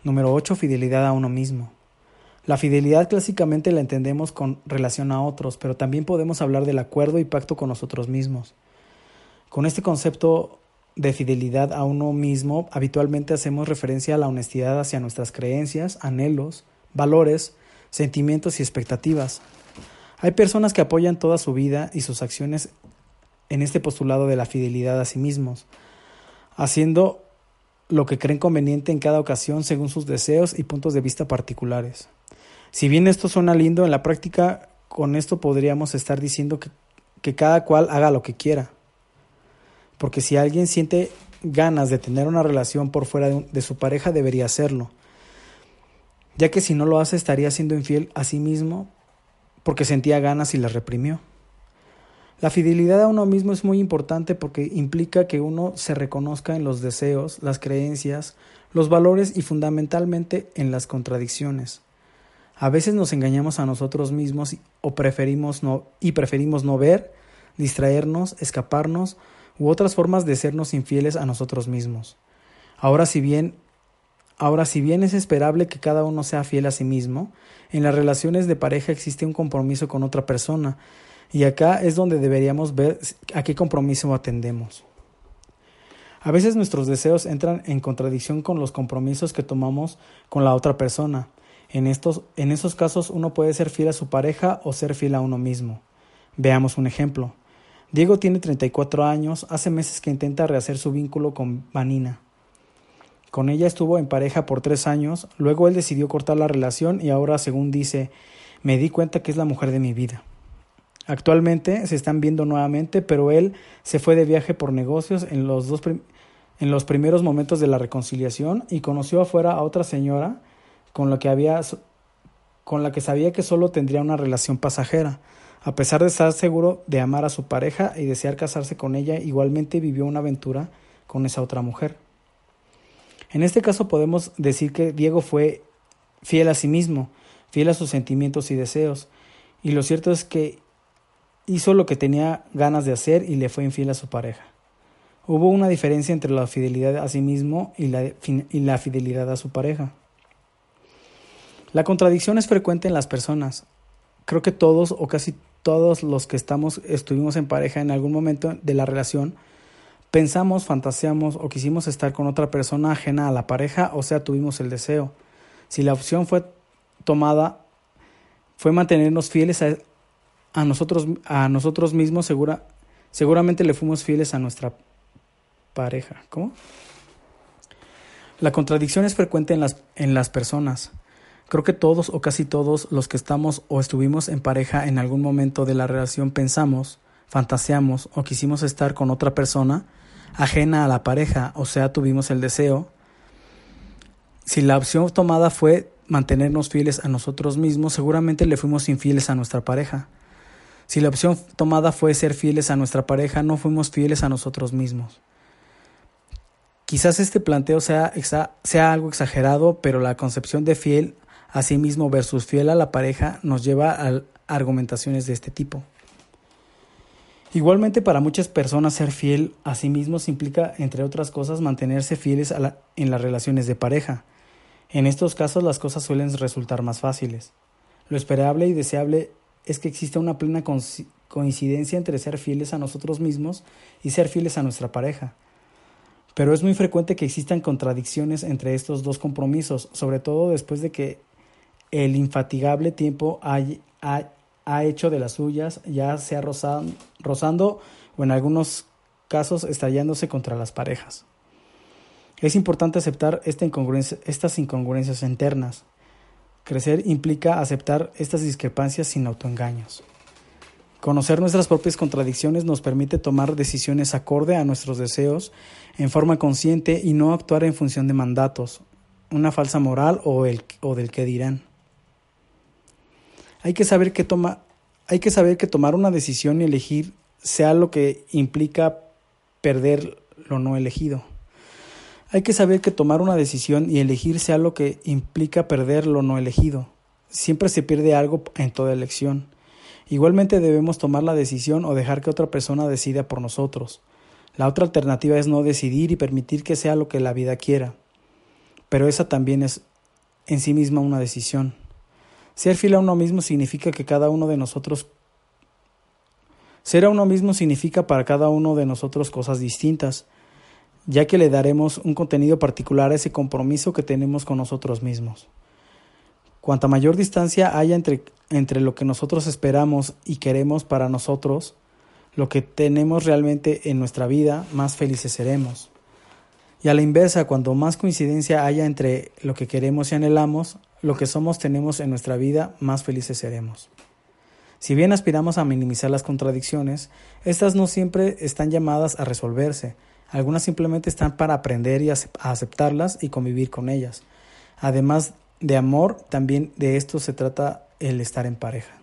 Número 8. Fidelidad a uno mismo. La fidelidad clásicamente la entendemos con relación a otros, pero también podemos hablar del acuerdo y pacto con nosotros mismos. Con este concepto de fidelidad a uno mismo, habitualmente hacemos referencia a la honestidad hacia nuestras creencias, anhelos, valores, sentimientos y expectativas. Hay personas que apoyan toda su vida y sus acciones en este postulado de la fidelidad a sí mismos, haciendo lo que creen conveniente en cada ocasión según sus deseos y puntos de vista particulares. Si bien esto suena lindo, en la práctica con esto podríamos estar diciendo que, que cada cual haga lo que quiera porque si alguien siente ganas de tener una relación por fuera de, su pareja, debería hacerlo, ya que si no lo hace estaría siendo infiel a sí mismo porque sentía ganas y las reprimió. La fidelidad a uno mismo es muy importante porque implica que uno se reconozca en los deseos, las creencias, los valores y fundamentalmente en las contradicciones. A veces nos engañamos a nosotros mismos o preferimos no, y preferimos no ver, distraernos, escaparnos u otras formas de sernos infieles a nosotros mismos. Ahora si bien Ahora, si bien es esperable que cada uno sea fiel a sí mismo, en las relaciones de pareja existe un compromiso con otra persona, y acá es donde deberíamos ver a qué compromiso atendemos. A veces nuestros deseos entran en contradicción con los compromisos que tomamos con la otra persona. En, estos, en esos casos uno puede ser fiel a su pareja o ser fiel a uno mismo. Veamos un ejemplo. Diego tiene 34 años, hace meses que intenta rehacer su vínculo con Vanina. Con ella estuvo en pareja por tres años, luego él decidió cortar la relación y ahora, según dice, me di cuenta que es la mujer de mi vida. Actualmente se están viendo nuevamente, pero él se fue de viaje por negocios en los, dos en los primeros momentos de la reconciliación y conoció afuera a otra señora con la que había con la que sabía que solo tendría una relación pasajera. A pesar de estar seguro de amar a su pareja y desear casarse con ella, igualmente vivió una aventura con esa otra mujer. En este caso podemos decir que Diego fue fiel a sí mismo, fiel a sus sentimientos y deseos. Y lo cierto es que hizo lo que tenía ganas de hacer y le fue infiel a su pareja. Hubo una diferencia entre la fidelidad a sí mismo y la, y la fidelidad a su pareja. La contradicción es frecuente en las personas. Creo que todos o casi todos los que estamos estuvimos en pareja en algún momento de la relación pensamos, fantaseamos o quisimos estar con otra persona ajena a la pareja, o sea, tuvimos el deseo. Si la opción fue tomada fue mantenernos fieles a, a nosotros a nosotros mismos, segura, seguramente le fuimos fieles a nuestra pareja. ¿Cómo? La contradicción es frecuente en las, en las personas. Creo que todos o casi todos los que estamos o estuvimos en pareja en algún momento de la relación pensamos, fantaseamos o quisimos estar con otra persona ajena a la pareja, o sea, tuvimos el deseo. Si la opción tomada fue mantenernos fieles a nosotros mismos, seguramente le fuimos infieles a nuestra pareja. Si la opción tomada fue ser fieles a nuestra pareja, no fuimos fieles a nosotros mismos. Quizás este planteo sea, algo exagerado, pero la concepción de fiel Asimismo, versus fiel a la pareja nos lleva a argumentaciones de este tipo. Igualmente para muchas personas ser fiel a sí mismos implica, entre otras cosas, mantenerse fieles en las relaciones de pareja. En estos casos las cosas suelen resultar más fáciles. Lo esperable y deseable es que exista una plena coincidencia entre ser fieles a nosotros mismos y ser fieles a nuestra pareja. Pero es muy frecuente que existan contradicciones entre estos dos compromisos, sobre todo después de que el infatigable tiempo ha, ha, hecho de las suyas, ya sea rozando, rozando o en algunos casos estallándose contra las parejas. Es importante aceptar estas incongruencias internas. Crecer implica aceptar estas discrepancias sin autoengaños. Conocer nuestras propias contradicciones nos permite tomar decisiones acorde a nuestros deseos en forma consciente y no actuar en función de mandatos, una falsa moral o, el, o del que dirán. Hay que saber que toma, hay que saber que tomar una decisión y elegir sea lo que implica perder lo no elegido. Hay que saber que tomar una decisión y elegir sea lo que implica perder lo no elegido. Siempre se pierde algo en toda elección. Igualmente debemos tomar la decisión o dejar que otra persona decida por nosotros. La otra alternativa es no decidir y permitir que sea lo que la vida quiera. Pero esa también es en sí misma una decisión. Ser fiel a uno mismo significa que cada uno de nosotros ser a uno mismo significa para cada uno de nosotros cosas distintas, ya que le daremos un contenido particular a ese compromiso que tenemos con nosotros mismos. Cuanta mayor distancia haya entre, entre lo que nosotros esperamos y queremos para nosotros, lo que tenemos realmente en nuestra vida, más felices seremos. Y a la inversa, cuando más coincidencia haya entre lo que queremos y anhelamos, lo que somos tenemos en nuestra vida, más felices seremos. Si bien aspiramos a minimizar las contradicciones, estas no siempre están llamadas a resolverse, algunas simplemente están para aprender y aceptarlas y convivir con ellas. Además de amor, también de esto se trata el estar en pareja.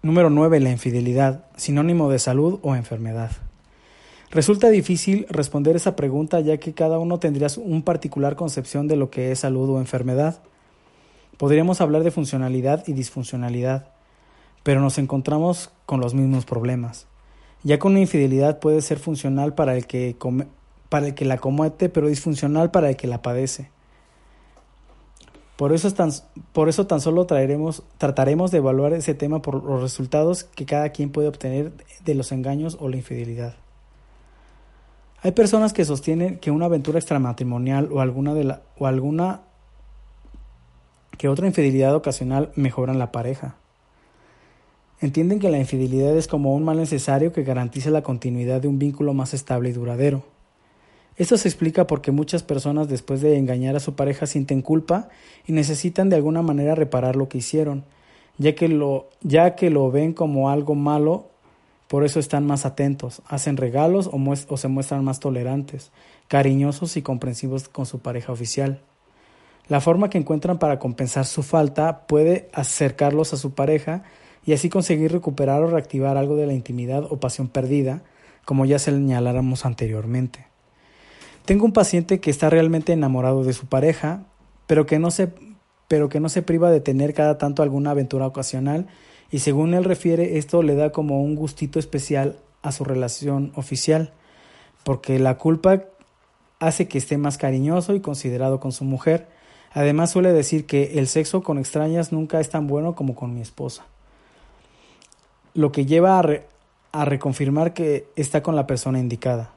Número 9. La infidelidad, sinónimo de salud o enfermedad. Resulta difícil responder esa pregunta ya que cada uno tendría un particular concepción de lo que es salud o enfermedad. Podríamos hablar de funcionalidad y disfuncionalidad, pero nos encontramos con los mismos problemas. Ya que una infidelidad puede ser funcional para el que, para el que la comete, pero disfuncional para el que la padece. Por eso, tan, por eso tan solo traeremos, trataremos de evaluar ese tema por los resultados que cada quien puede obtener de los engaños o la infidelidad. Hay personas que sostienen que una aventura extramatrimonial o alguna de la, o alguna que otra infidelidad ocasional mejoran la pareja. Entienden que la infidelidad es como un mal necesario que garantiza la continuidad de un vínculo más estable y duradero. Esto se explica porque muchas personas después de engañar a su pareja sienten culpa y necesitan de alguna manera reparar lo que hicieron, ya que lo, ya que lo ven como algo malo por eso están más atentos, hacen regalos o, se muestran más tolerantes, cariñosos y comprensivos con su pareja oficial. La forma que encuentran para compensar su falta puede acercarlos a su pareja y así conseguir recuperar o reactivar algo de la intimidad o pasión perdida, como ya señaláramos anteriormente. Tengo un paciente que está realmente enamorado de su pareja, pero que no se, pero que no se priva de tener cada tanto alguna aventura ocasional y según él refiere esto le da como un gustito especial a su relación oficial, porque la culpa hace que esté más cariñoso y considerado con su mujer. Además suele decir que el sexo con extrañas nunca es tan bueno como con mi esposa. Lo que lleva a, a reconfirmar que está con la persona indicada.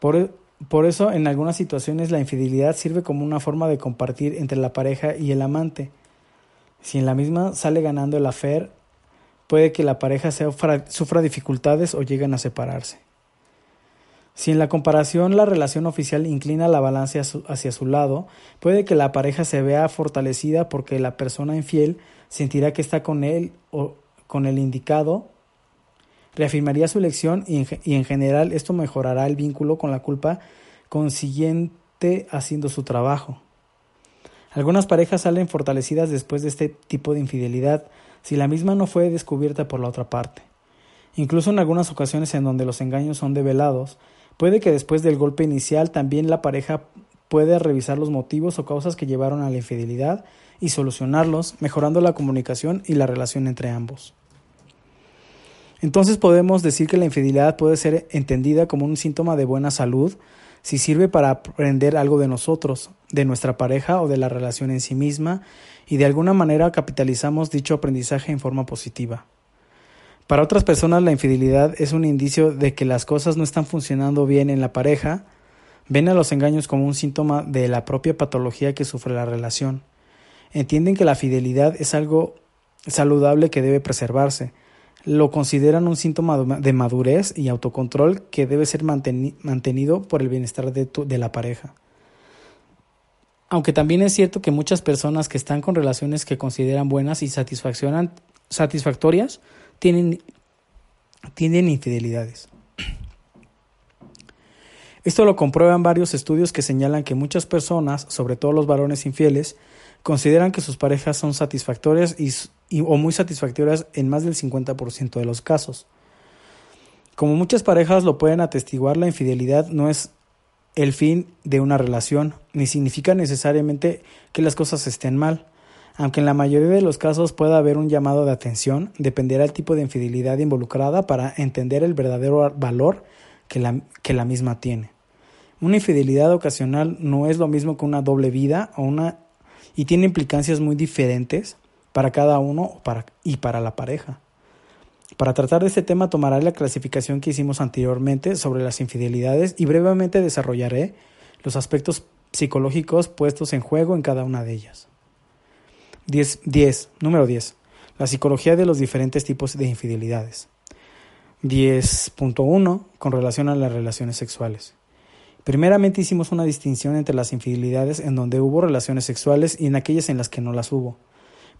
Por, por eso en algunas situaciones la infidelidad sirve como una forma de compartir entre la pareja y el amante. Si en la misma sale ganando el afer, puede que la pareja sufra dificultades o lleguen a separarse. Si en la comparación la relación oficial inclina la balanza hacia su lado, puede que la pareja se vea fortalecida porque la persona infiel sentirá que está con él o con el indicado, reafirmaría su elección y en, general esto mejorará el vínculo con la culpa consiguiente haciendo su trabajo. Algunas parejas salen fortalecidas después de este tipo de infidelidad si la misma no fue descubierta por la otra parte. Incluso en algunas ocasiones en donde los engaños son develados, Puede que después del golpe inicial también la pareja pueda revisar los motivos o causas que llevaron a la infidelidad y solucionarlos, mejorando la comunicación y la relación entre ambos. Entonces podemos decir que la infidelidad puede ser entendida como un síntoma de buena salud si sirve para aprender algo de nosotros, de nuestra pareja o de la relación en sí misma, y de alguna manera capitalizamos dicho aprendizaje en forma positiva. Para otras personas la infidelidad es un indicio de que las cosas no están funcionando bien en la pareja, ven a los engaños como un síntoma de la propia patología que sufre la relación. Entienden que la fidelidad es algo saludable que debe preservarse. Lo consideran un síntoma de madurez y autocontrol que debe ser mantenido por el bienestar de, de la pareja. Aunque también es cierto que muchas personas que están con relaciones que consideran buenas y satisfactorias tienen, tienen infidelidades. Esto lo comprueban varios estudios que señalan que muchas personas, sobre todo los varones infieles, consideran que sus parejas son satisfactorias y, o muy satisfactorias en más del 50% de los casos. Como muchas parejas lo pueden atestiguar, la infidelidad no es el fin de una relación, ni significa necesariamente que las cosas estén mal. Aunque en la mayoría de los casos pueda haber un llamado de atención, dependerá el tipo de infidelidad involucrada para entender el verdadero valor que la, que la misma tiene. Una infidelidad ocasional no es lo mismo que una doble vida o una, y tiene implicancias muy diferentes para cada uno y para la pareja. Para tratar de este tema tomaré la clasificación que hicimos anteriormente sobre las infidelidades y brevemente desarrollaré los aspectos psicológicos puestos en juego en cada una de ellas. 10. Número 10. La psicología de los diferentes tipos de infidelidades. 10.1. Con relación a las relaciones sexuales. Primeramente hicimos una distinción entre las infidelidades en donde hubo relaciones sexuales y en aquellas en las que no las hubo.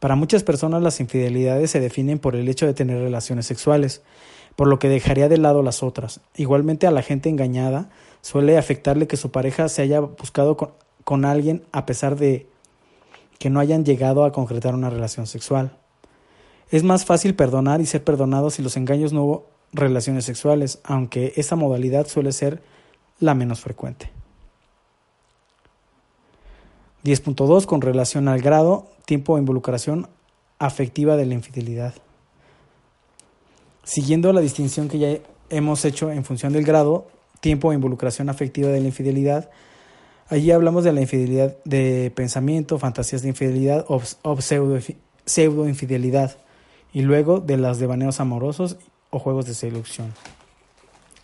Para muchas personas las infidelidades se definen por el hecho de tener relaciones sexuales, por lo que dejaría de lado las otras. Igualmente a la gente engañada suele afectarle que su pareja se haya buscado con, con alguien a pesar de que no hayan llegado a concretar una relación sexual. Es más fácil perdonar y ser perdonado si los engaños no hubo relaciones sexuales, aunque esta modalidad suele ser la menos frecuente. 10.2 con relación al grado, tiempo o involucración afectiva de la infidelidad. Siguiendo la distinción que ya hemos hecho en función del grado, tiempo o involucración afectiva de la infidelidad, Allí hablamos de la infidelidad de pensamiento, fantasías de infidelidad o, pseudo, infidelidad y luego de las devaneos amorosos o juegos de seducción.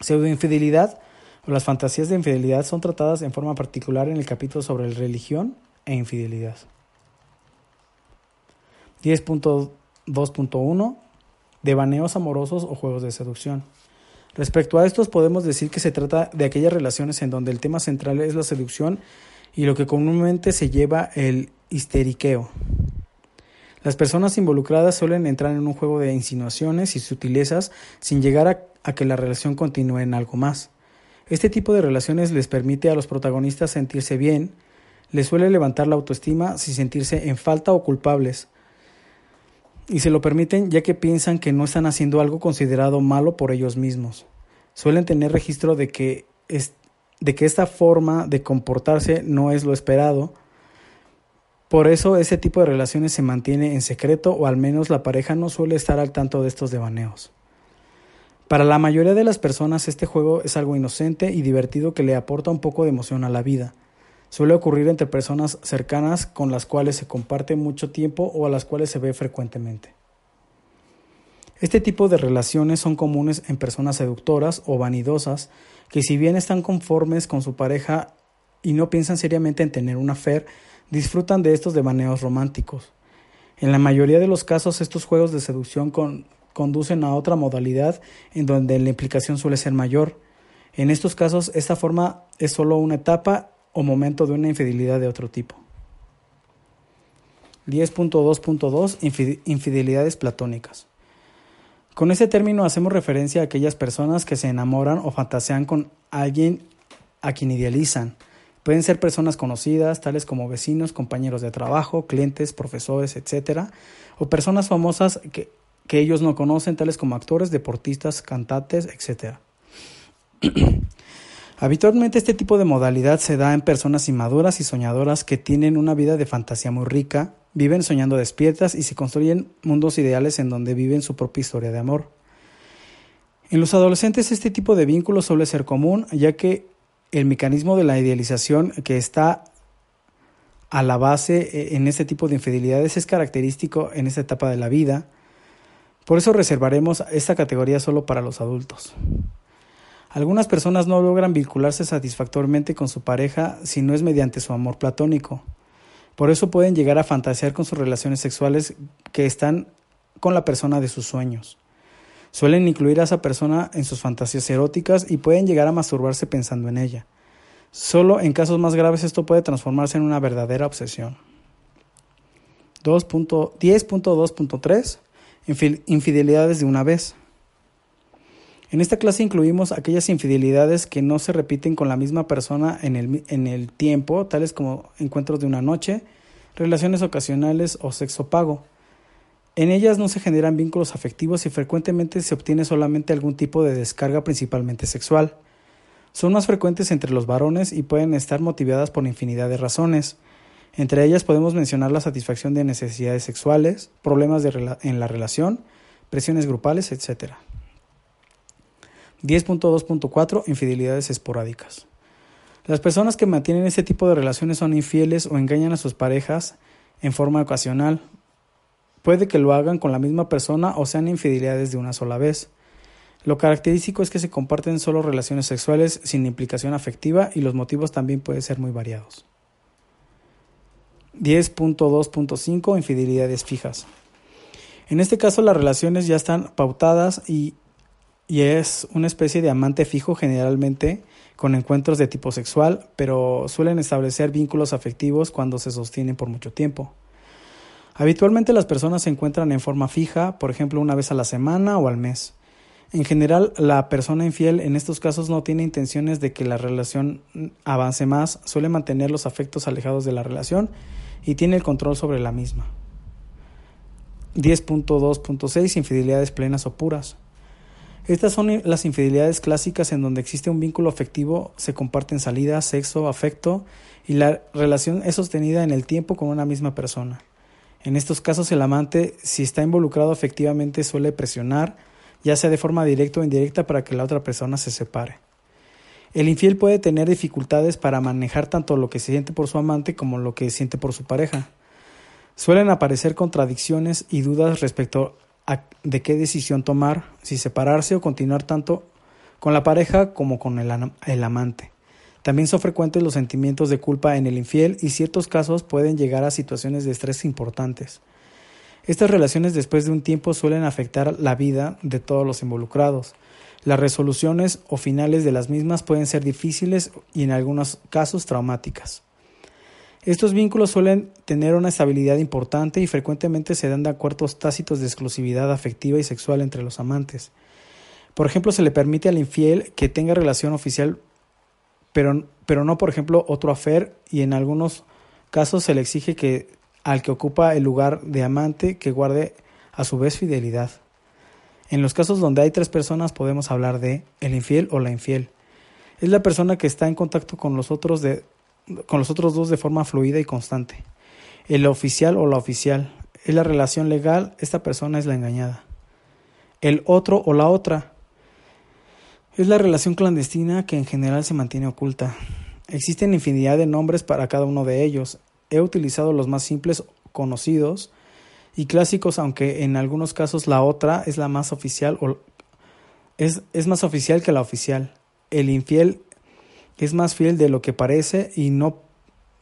Pseudo infidelidad las fantasías de infidelidad son tratadas en forma particular en el capítulo sobre religión e infidelidad. 10.2.1 Devaneos amorosos o juegos de seducción. Respecto a estos podemos decir que se trata de aquellas relaciones en donde el tema central es la seducción y lo que comúnmente se lleva el histeriqueo. Las personas involucradas suelen entrar en un juego de insinuaciones y sutilezas sin llegar a, que la relación continúe en algo más. Este tipo de relaciones les permite a los protagonistas sentirse bien, les suele levantar la autoestima sin sentirse en falta o culpables, y se lo permiten ya que piensan que no están haciendo algo considerado malo por ellos mismos. Suelen tener registro de que de que esta forma de comportarse no es lo esperado. Por eso ese tipo de relaciones se mantiene en secreto o al menos la pareja no suele estar al tanto de estos devaneos. Para la mayoría de las personas este juego es algo inocente y divertido que le aporta un poco de emoción a la vida. Suele ocurrir entre personas cercanas con las cuales se comparte mucho tiempo o a las cuales se ve frecuentemente. Este tipo de relaciones son comunes en personas seductoras o vanidosas que si bien están conformes con su pareja y no piensan seriamente en tener una fe, disfrutan de estos devaneos románticos. En la mayoría de los casos estos juegos de seducción conducen a otra modalidad en donde la implicación suele ser mayor. En estos casos esta forma es solo una etapa o momento de una infidelidad de otro tipo. 10.2.2 Infidelidades platónicas. Con ese término hacemos referencia a aquellas personas que se enamoran o fantasean con alguien a quien idealizan. Pueden ser personas conocidas, tales como vecinos, compañeros de trabajo, clientes, profesores, etc. O personas famosas que, que ellos no conocen, tales como actores, deportistas, cantantes, etc. Habitualmente este tipo de modalidad se da en personas inmaduras y soñadoras que tienen una vida de fantasía muy rica, viven soñando despiertas y se construyen mundos ideales en donde viven su propia historia de amor. En los adolescentes este tipo de vínculo suele ser común, ya que el mecanismo de la idealización que está a la base eh, en este tipo de infidelidades es característico en esta etapa de la vida. Por eso reservaremos esta categoría solo para los adultos. Algunas personas no logran vincularse satisfactoriamente con su pareja si no es mediante su amor platónico. Por eso pueden llegar a fantasear con sus relaciones sexuales que están con la persona de sus sueños. Suelen incluir a esa persona en sus fantasías eróticas y pueden llegar a masturbarse pensando en ella. Solo en casos más graves esto puede transformarse en una verdadera obsesión. 10.2.3 Infidelidades de una vez. En esta clase incluimos aquellas infidelidades que no se repiten con la misma persona en el, en el tiempo, tales como encuentros de una noche, relaciones ocasionales o sexo pago. En ellas no se generan vínculos afectivos y frecuentemente se obtiene solamente algún tipo de descarga principalmente sexual. Son más frecuentes entre los varones y pueden estar motivadas por infinidad de razones. Entre ellas podemos mencionar la satisfacción de necesidades sexuales, problemas en la relación, presiones grupales, etc. 10.2.4 Infidelidades esporádicas. Las personas que mantienen este tipo de relaciones son infieles o engañan a sus parejas en forma ocasional. Puede que lo hagan con la misma persona o sean infidelidades de una sola vez. Lo característico es que se comparten solo relaciones sexuales sin implicación afectiva y los motivos también pueden ser muy variados. 10.2.5 Infidelidades fijas. En este caso las relaciones ya están pautadas y y es una especie de amante fijo generalmente con encuentros de tipo sexual, pero suelen establecer vínculos afectivos cuando se sostienen por mucho tiempo. Habitualmente las personas se encuentran en forma fija, por ejemplo una vez a la semana o al mes. En general, la persona infiel en estos casos no tiene intenciones de que la relación avance más, suele mantener los afectos alejados de la relación y tiene el control sobre la misma. 10.2.6 Infidelidades plenas o puras. Estas son las infidelidades clásicas en donde existe un vínculo afectivo, se comparten salidas, sexo, afecto y la relación es sostenida en el tiempo con una misma persona. En estos casos el amante, si está involucrado afectivamente, suele presionar, ya sea de forma directa o indirecta, para que la otra persona se separe. El infiel puede tener dificultades para manejar tanto lo que se siente por su amante como lo que siente por su pareja. Suelen aparecer contradicciones y dudas respecto de qué decisión tomar, si separarse o continuar tanto con la pareja como con el, el amante. También son frecuentes los sentimientos de culpa en el infiel y ciertos casos pueden llegar a situaciones de estrés importantes. Estas relaciones después de un tiempo suelen afectar la vida de todos los involucrados. Las resoluciones o finales de las mismas pueden ser difíciles y en algunos casos traumáticas. Estos vínculos suelen tener una estabilidad importante y frecuentemente se dan de acuerdos tácitos de exclusividad afectiva y sexual entre los amantes. Por ejemplo, se le permite al infiel que tenga relación oficial, pero, pero no, por ejemplo, otro afer, y en algunos casos se le exige que al que ocupa el lugar de amante que guarde a su vez fidelidad. En los casos donde hay tres personas podemos hablar de el infiel o la infiel. Es la persona que está en contacto con los otros de con los otros dos de forma fluida y constante. El oficial o la oficial es la relación legal, esta persona es la engañada. El otro o la otra es la relación clandestina que en general se mantiene oculta. Existen infinidad de nombres para cada uno de ellos. He utilizado los más simples conocidos y clásicos, aunque en algunos casos la otra es la más oficial o es, es más oficial que la oficial. El infiel es más fiel de lo que parece y no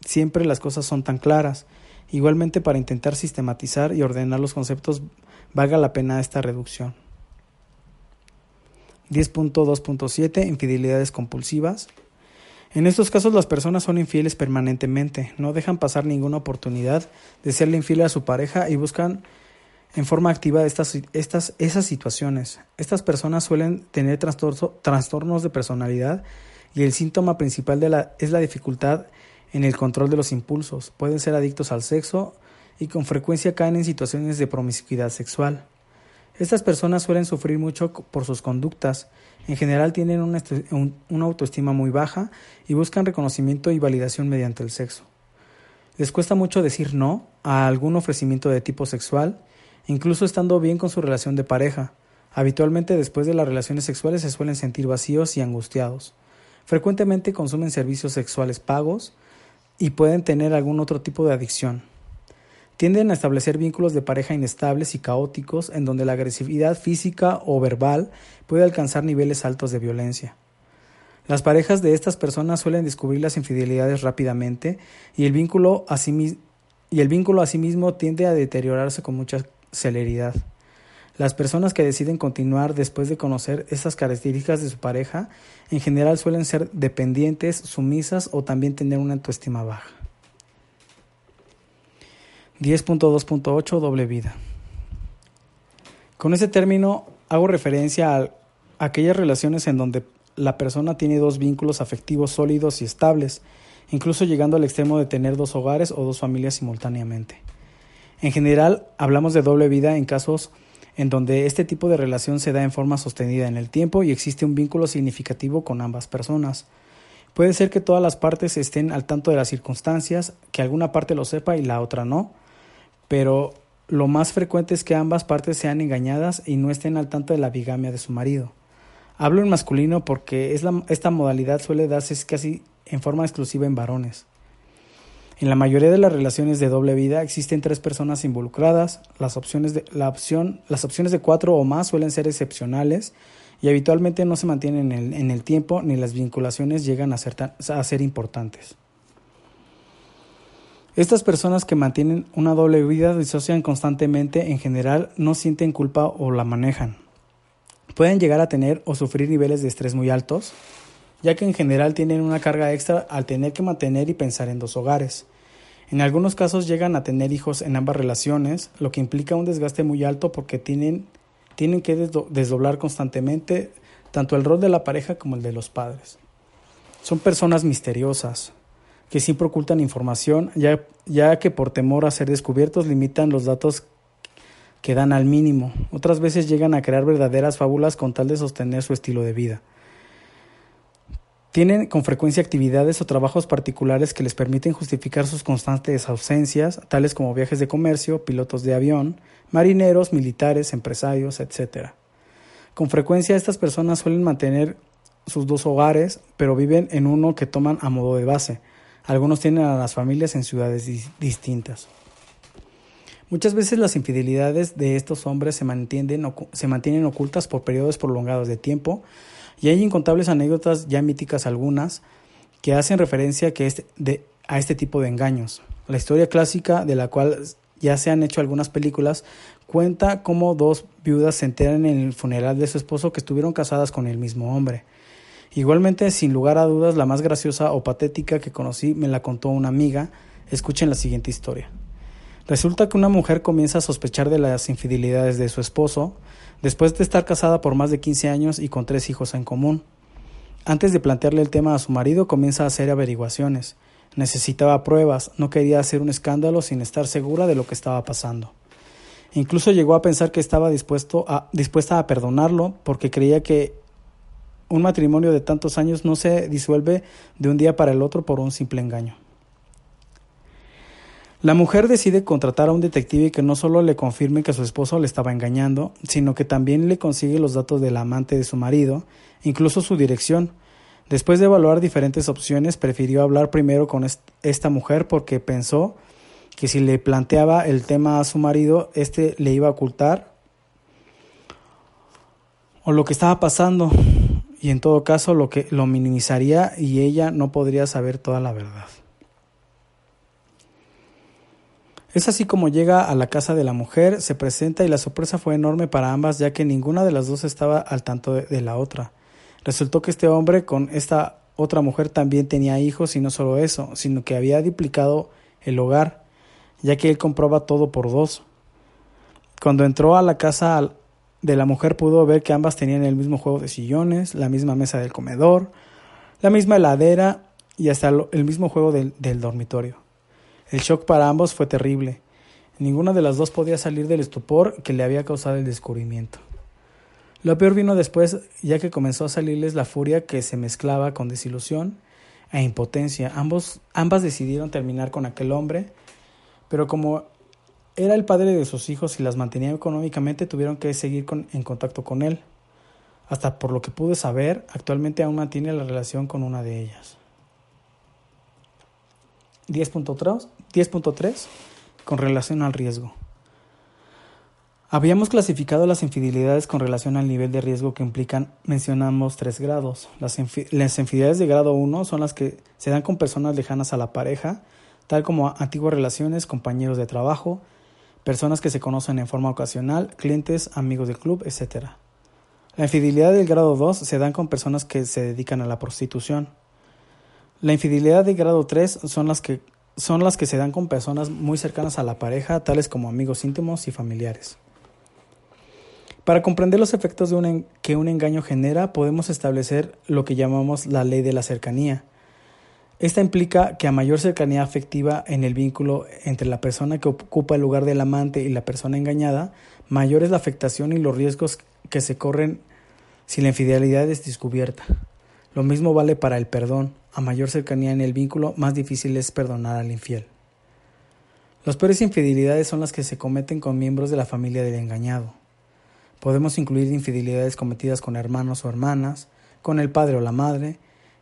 siempre las cosas son tan claras. Igualmente para intentar sistematizar y ordenar los conceptos valga la pena esta reducción. 10.2.7 Infidelidades compulsivas. En estos casos las personas son infieles permanentemente, no dejan pasar ninguna oportunidad de serle infiel a su pareja y buscan en forma activa estas, estas, esas situaciones. Estas personas suelen tener trastornos de personalidad y el síntoma principal de la, es la dificultad en el control de los impulsos. Pueden ser adictos al sexo y con frecuencia caen en situaciones de promiscuidad sexual. Estas personas suelen sufrir mucho por sus conductas, en general tienen una, una, autoestima muy baja y buscan reconocimiento y validación mediante el sexo. Les cuesta mucho decir no a algún ofrecimiento de tipo sexual, incluso estando bien con su relación de pareja. Habitualmente después de las relaciones sexuales se suelen sentir vacíos y angustiados. Frecuentemente consumen servicios sexuales pagos y pueden tener algún otro tipo de adicción. Tienden a establecer vínculos de pareja inestables y caóticos en donde la agresividad física o verbal puede alcanzar niveles altos de violencia. Las parejas de estas personas suelen descubrir las infidelidades rápidamente y el vínculo a sí, y el vínculo a sí mismo tiende a deteriorarse con mucha celeridad. Las personas que deciden continuar después de conocer estas características de su pareja en general suelen ser dependientes, sumisas o también tener una autoestima baja. 10.2.8 Doble vida. Con este término hago referencia a aquellas relaciones en donde la persona tiene dos vínculos afectivos sólidos y estables, incluso llegando al extremo de tener dos hogares o dos familias simultáneamente. En general, hablamos de doble vida en casos en donde este tipo de relación se da en forma sostenida en el tiempo y existe un vínculo significativo con ambas personas. Puede ser que todas las partes estén al tanto de las circunstancias, que alguna parte lo sepa y la otra no, pero lo más frecuente es que ambas partes sean engañadas y no estén al tanto de la bigamia de su marido. Hablo en masculino porque es esta modalidad suele darse casi en forma exclusiva en varones. En la mayoría de las relaciones de doble vida existen tres personas involucradas. Las opciones de, la opción, las opciones de cuatro o más suelen ser excepcionales y habitualmente no se mantienen en el, en el tiempo ni las vinculaciones llegan a ser, a ser importantes. Estas personas que mantienen una doble vida disocian constantemente, en general no sienten culpa o la manejan. Pueden llegar a tener o sufrir niveles de estrés muy altos, ya que en general tienen una carga extra al tener que mantener y pensar en dos hogares. En algunos casos llegan a tener hijos en ambas relaciones, lo que implica un desgaste muy alto porque tienen, tienen que desdoblar constantemente tanto el rol de la pareja como el de los padres. Son personas misteriosas, que siempre ocultan información, ya, ya que por temor a ser descubiertos limitan los datos que dan al mínimo. Otras veces llegan a crear verdaderas fábulas con tal de sostener su estilo de vida. Tienen con frecuencia actividades o trabajos particulares que les permiten justificar sus constantes ausencias, tales como viajes de comercio, pilotos de avión, marineros, militares, empresarios, etc. Con frecuencia estas personas suelen mantener sus dos hogares, pero viven en uno que toman a modo de base, algunos tienen a las familias en ciudades distintas. Muchas veces las infidelidades de estos hombres se mantienen, ocultas por periodos prolongados de tiempo y hay incontables anécdotas, ya míticas algunas, que hacen referencia este, a este tipo de engaños. La historia clásica, de la cual ya se han hecho algunas películas, cuenta cómo dos viudas se enteran en el funeral de su esposo que estuvieron casadas con el mismo hombre. Igualmente, sin lugar a dudas, la más graciosa o patética que conocí me la contó una amiga. Escuchen la siguiente historia. Resulta que una mujer comienza a sospechar de las infidelidades de su esposo después de estar casada por más de 15 años y con tres hijos en común. Antes de plantearle el tema a su marido, comienza a hacer averiguaciones. Necesitaba pruebas, no quería hacer un escándalo sin estar segura de lo que estaba pasando. Incluso llegó a pensar que estaba dispuesto a, dispuesta a perdonarlo porque creía que un matrimonio de tantos años no se disuelve de un día para el otro por un simple engaño. La mujer decide contratar a un detective que no solo le confirme que su esposo le estaba engañando, sino que también le consigue los datos del amante de su marido, incluso su dirección. Después de evaluar diferentes opciones, prefirió hablar primero con esta mujer porque pensó que si le planteaba el tema a su marido, éste le iba a ocultar o lo que estaba pasando y en todo caso lo que lo minimizaría y ella no podría saber toda la verdad. Es así como llega a la casa de la mujer, se presenta y la sorpresa fue enorme para ambas ya que ninguna de las dos estaba al tanto de, la otra. Resultó que este hombre con esta otra mujer también tenía hijos y no solo eso, sino que había duplicado el hogar, ya que él compraba todo por dos. Cuando entró a la casa de la mujer pudo ver que ambas tenían el mismo juego de sillones, la misma mesa del comedor, la misma heladera y hasta el mismo juego del dormitorio. El shock para ambos fue terrible. Ninguna de las dos podía salir del estupor que le había causado el descubrimiento. Lo peor vino después, ya que comenzó a salirles la furia que se mezclaba con desilusión e impotencia. Ambos, ambas decidieron terminar con aquel hombre, pero como era el padre de sus hijos y las mantenía económicamente, tuvieron que seguir en contacto con él. Hasta por lo que pude saber, actualmente aún mantiene la relación con una de ellas. 10.3 con relación al riesgo. Habíamos clasificado las infidelidades con relación al nivel de riesgo que implican, mencionamos tres grados. Las, infidelidades de grado 1 son las que se dan con personas lejanas a la pareja, tal como antiguas relaciones, compañeros de trabajo, personas que se conocen en forma ocasional, clientes, amigos del club, etc. La infidelidad del grado 2 se dan con personas que se dedican a la prostitución. La infidelidad de grado 3 son las que son las que se dan con personas muy cercanas a la pareja, tales como amigos íntimos y familiares. Para comprender los efectos de que un engaño genera, podemos establecer lo que llamamos la ley de la cercanía. Esta implica que a mayor cercanía afectiva en el vínculo entre la persona que ocupa el lugar del amante y la persona engañada, mayor es la afectación y los riesgos que se corren si la infidelidad es descubierta. Lo mismo vale para el perdón. A mayor cercanía en el vínculo, más difícil es perdonar al infiel. Las peores infidelidades son las que se cometen con miembros de la familia del engañado. Podemos incluir infidelidades cometidas con hermanos o hermanas, con el padre o la madre,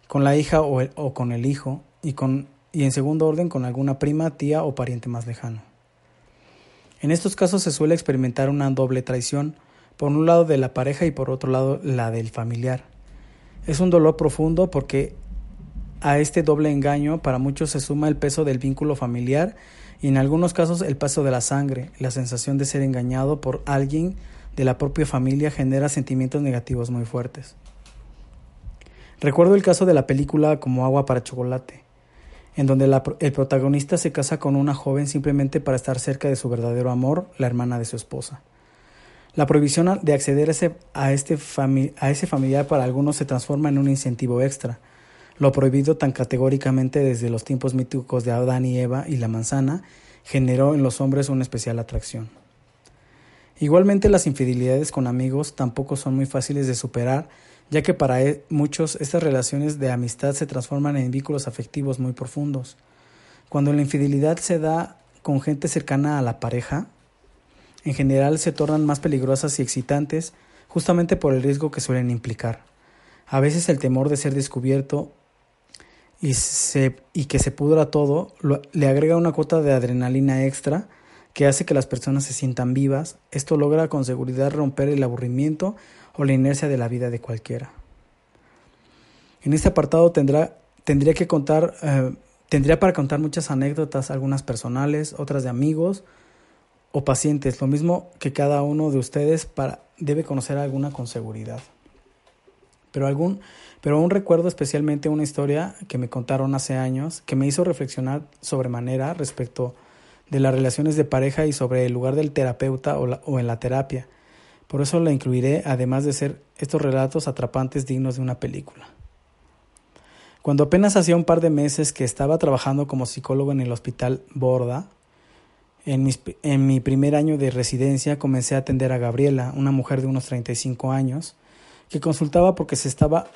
con la hija o, o con el hijo, y, con, y en segundo orden con alguna prima, tía o pariente más lejano. En estos casos se suele experimentar una doble traición, por un lado de la pareja y por otro lado la del familiar. Es un dolor profundo porque a este doble engaño para muchos se suma el peso del vínculo familiar y en algunos casos el peso de la sangre. La sensación de ser engañado por alguien de la propia familia genera sentimientos negativos muy fuertes. Recuerdo el caso de la película Como agua para chocolate, en donde el protagonista se casa con una joven simplemente para estar cerca de su verdadero amor, la hermana de su esposa. La prohibición de acceder a este a ese familiar para algunos se transforma en un incentivo extra. Lo prohibido tan categóricamente desde los tiempos míticos de Adán y Eva y la manzana generó en los hombres una especial atracción. Igualmente las infidelidades con amigos tampoco son muy fáciles de superar, ya que para e, muchos estas relaciones de amistad se transforman en vínculos afectivos muy profundos. Cuando la infidelidad se da con gente cercana a la pareja, en general se tornan más peligrosas y excitantes justamente por el riesgo que suelen implicar. A veces el temor de ser descubierto y, y que se pudra todo le agrega una cuota de adrenalina extra que hace que las personas se sientan vivas. Esto logra con seguridad romper el aburrimiento o la inercia de la vida de cualquiera. En este apartado tendrá, tendría que contar, eh, tendría para contar muchas anécdotas, algunas personales, otras de amigos, o pacientes, lo mismo que cada uno de ustedes para, debe conocer alguna con seguridad. Pero, algún, pero aún recuerdo especialmente una historia que me contaron hace años que me hizo reflexionar sobremanera respecto de las relaciones de pareja y sobre el lugar del terapeuta o, o en la terapia. Por eso la incluiré, además de ser estos relatos atrapantes dignos de una película. Cuando apenas hacía un par de meses que estaba trabajando como psicólogo en el hospital Borda, en, mi primer año de residencia comencé a atender a Gabriela, una mujer de unos 35 años, que consultaba porque se estaba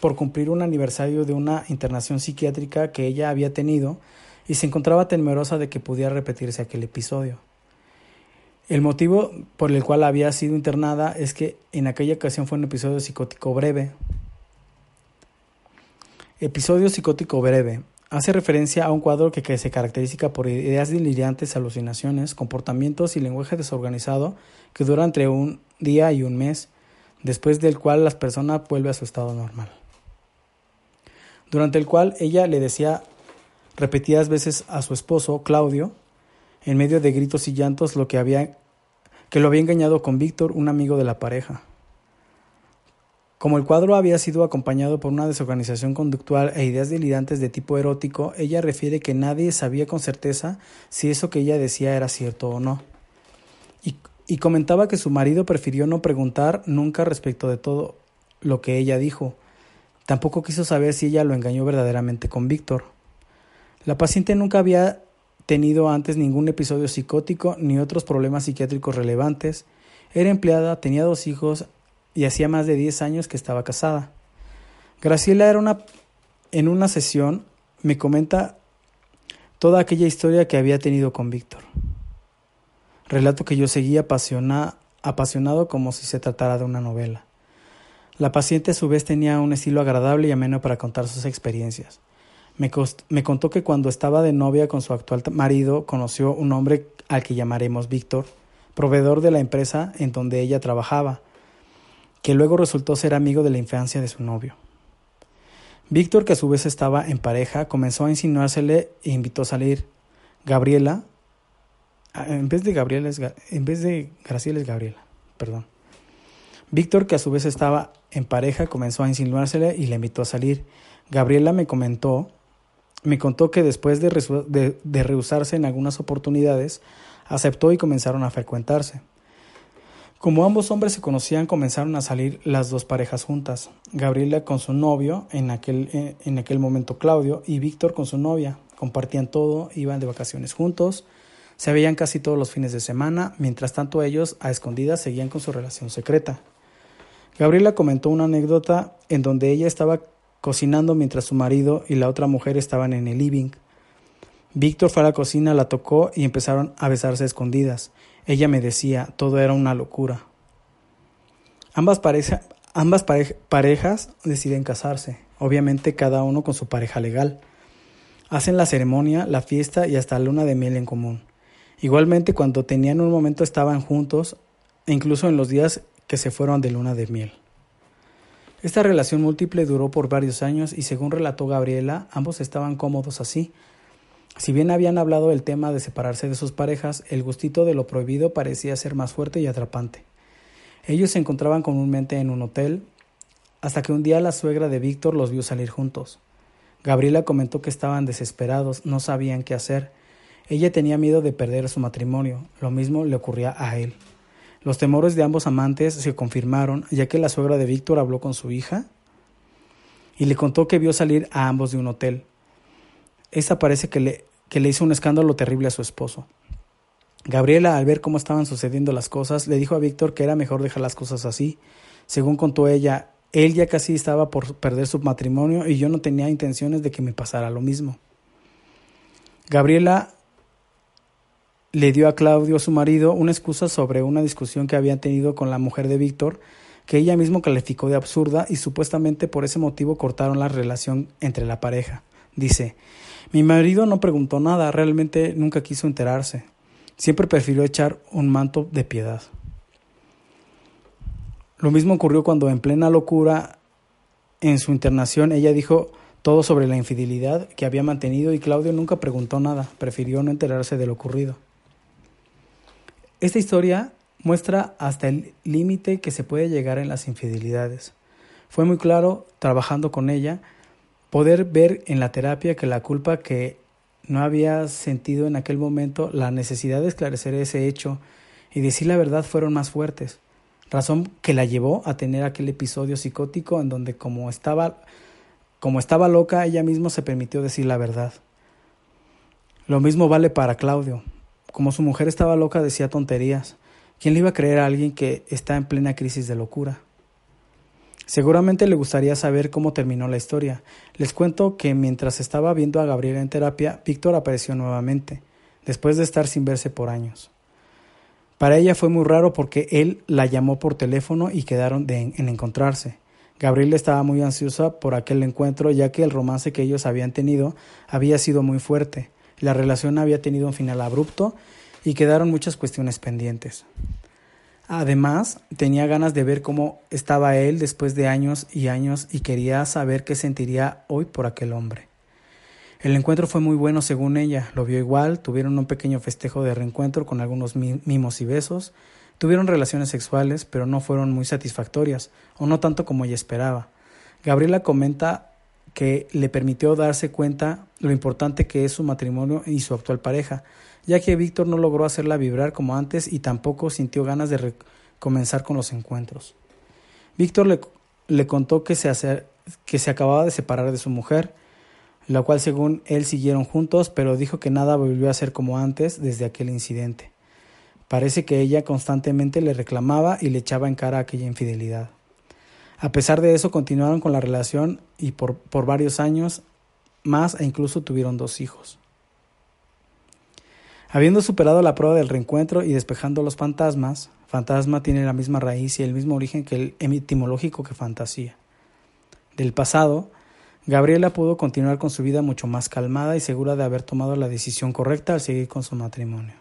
por cumplir un aniversario de una internación psiquiátrica que ella había tenido y se encontraba temerosa de que pudiera repetirse aquel episodio. El motivo por el cual había sido internada es que en aquella ocasión fue un episodio psicótico breve. Episodio psicótico breve. Hace referencia a un cuadro que, se caracteriza por ideas delirantes, alucinaciones, comportamientos y lenguaje desorganizado que dura entre un día y un mes, después del cual la persona vuelve a su estado normal. Durante el cual ella le decía repetidas veces a su esposo, Claudio, en medio de gritos y llantos, lo que había que lo había engañado con Víctor, un amigo de la pareja. Como el cuadro había sido acompañado por una desorganización conductual e ideas delirantes de tipo erótico, ella refiere que nadie sabía con certeza si eso que ella decía era cierto o no. Y, y comentaba que su marido prefirió no preguntar nunca respecto de todo lo que ella dijo. Tampoco quiso saber si ella lo engañó verdaderamente con Víctor. La paciente nunca había tenido antes ningún episodio psicótico ni otros problemas psiquiátricos relevantes. Era empleada, tenía dos hijos y hacía más de 10 años que estaba casada. Graciela era una en una sesión me comenta toda aquella historia que había tenido con Víctor. Relato que yo seguía apasionado como si se tratara de una novela. La paciente a su vez tenía un estilo agradable y ameno para contar sus experiencias. Me, contó que cuando estaba de novia con su actual marido conoció un hombre al que llamaremos Víctor, proveedor de la empresa en donde ella trabajaba, que luego resultó ser amigo de la infancia de su novio. Víctor, que a su vez estaba en pareja, comenzó a insinuársele e invitó a salir. Gabriela, ah, en vez de Gabriela, en vez de Graciela es Gabriela, perdón. Víctor, que a su vez estaba en pareja, comenzó a insinuársele y le invitó a salir. Gabriela me comentó me contó que después de, rehusarse en algunas oportunidades, aceptó y comenzaron a frecuentarse. Como ambos hombres se conocían, comenzaron a salir las dos parejas juntas. Gabriela con su novio, en aquel, eh, en aquel momento Claudio, y Víctor con su novia. Compartían todo, iban de vacaciones juntos, se veían casi todos los fines de semana, mientras tanto ellos, a escondidas, seguían con su relación secreta. Gabriela comentó una anécdota en donde ella estaba cocinando mientras su marido y la otra mujer estaban en el living. Víctor fue a la cocina, la tocó y empezaron a besarse escondidas. Ella me decía, todo era una locura. Ambas, ambas parejas deciden casarse, obviamente cada uno con su pareja legal. Hacen la ceremonia, la fiesta y hasta la luna de miel en común. Igualmente cuando tenían un momento estaban juntos, e incluso en los días que se fueron de luna de miel. Esta relación múltiple duró por varios años y según relató Gabriela, ambos estaban cómodos así. Si bien habían hablado del tema de separarse de sus parejas, el gustito de lo prohibido parecía ser más fuerte y atrapante. Ellos se encontraban comúnmente en un hotel, hasta que un día la suegra de Víctor los vio salir juntos. Gabriela comentó que estaban desesperados, no sabían qué hacer. Ella tenía miedo de perder su matrimonio, lo mismo le ocurría a él. Los temores de ambos amantes se confirmaron, ya que la suegra de Víctor habló con su hija y le contó que vio salir a ambos de un hotel. Esta parece que le, que le hizo un escándalo terrible a su esposo. Gabriela, al ver cómo estaban sucediendo las cosas, le dijo a Víctor que era mejor dejar las cosas así. Según contó ella, él ya casi estaba por perder su matrimonio y yo no tenía intenciones de que me pasara lo mismo. Gabriela le dio a Claudio, su marido, una excusa sobre una discusión que había tenido con la mujer de Víctor, que ella mismo calificó de absurda y supuestamente por ese motivo cortaron la relación entre la pareja. Dice, mi marido no preguntó nada, realmente nunca quiso enterarse. Siempre prefirió echar un manto de piedad. Lo mismo ocurrió cuando en plena locura en su internación ella dijo todo sobre la infidelidad que había mantenido y Claudio nunca preguntó nada, prefirió no enterarse de lo ocurrido. Esta historia muestra hasta el límite que se puede llegar en las infidelidades. Fue muy claro, trabajando con ella, poder ver en la terapia que la culpa que no había sentido en aquel momento, la necesidad de esclarecer ese hecho y decir la verdad fueron más fuertes, razón que la llevó a tener aquel episodio psicótico en donde como estaba como estaba loca, ella misma se permitió decir la verdad. Lo mismo vale para Claudio. Como su mujer estaba loca, decía tonterías. ¿Quién le iba a creer a alguien que está en plena crisis de locura? Seguramente le gustaría saber cómo terminó la historia. Les cuento que mientras estaba viendo a Gabriela en terapia, Víctor apareció nuevamente, después de estar sin verse por años. Para ella fue muy raro porque él la llamó por teléfono y quedaron en encontrarse. Gabriela estaba muy ansiosa por aquel encuentro ya que el romance que ellos habían tenido había sido muy fuerte. La relación había tenido un final abrupto y quedaron muchas cuestiones pendientes. Además, tenía ganas de ver cómo estaba él después de años y años y quería saber qué sentiría hoy por aquel hombre. El encuentro fue muy bueno según ella, lo vio igual, tuvieron un pequeño festejo de reencuentro con algunos mimos y besos, tuvieron relaciones sexuales, pero no fueron muy satisfactorias, o no tanto como ella esperaba. Gabriela comenta que le permitió darse cuenta lo importante que es su matrimonio y su actual pareja, ya que Víctor no logró hacerla vibrar como antes y tampoco sintió ganas de comenzar con los encuentros. Víctor le, le, contó que se, que se acababa de separar de su mujer, la cual según él siguieron juntos, pero dijo que nada volvió a ser como antes desde aquel incidente. Parece que ella constantemente le reclamaba y le echaba en cara aquella infidelidad. A pesar de eso, continuaron con la relación y por, por varios años más e incluso tuvieron dos hijos. Habiendo superado la prueba del reencuentro y despejando los fantasmas, fantasma tiene la misma raíz y el mismo origen que el etimológico que fantasía. Del pasado, Gabriela pudo continuar con su vida mucho más calmada y segura de haber tomado la decisión correcta al seguir con su matrimonio.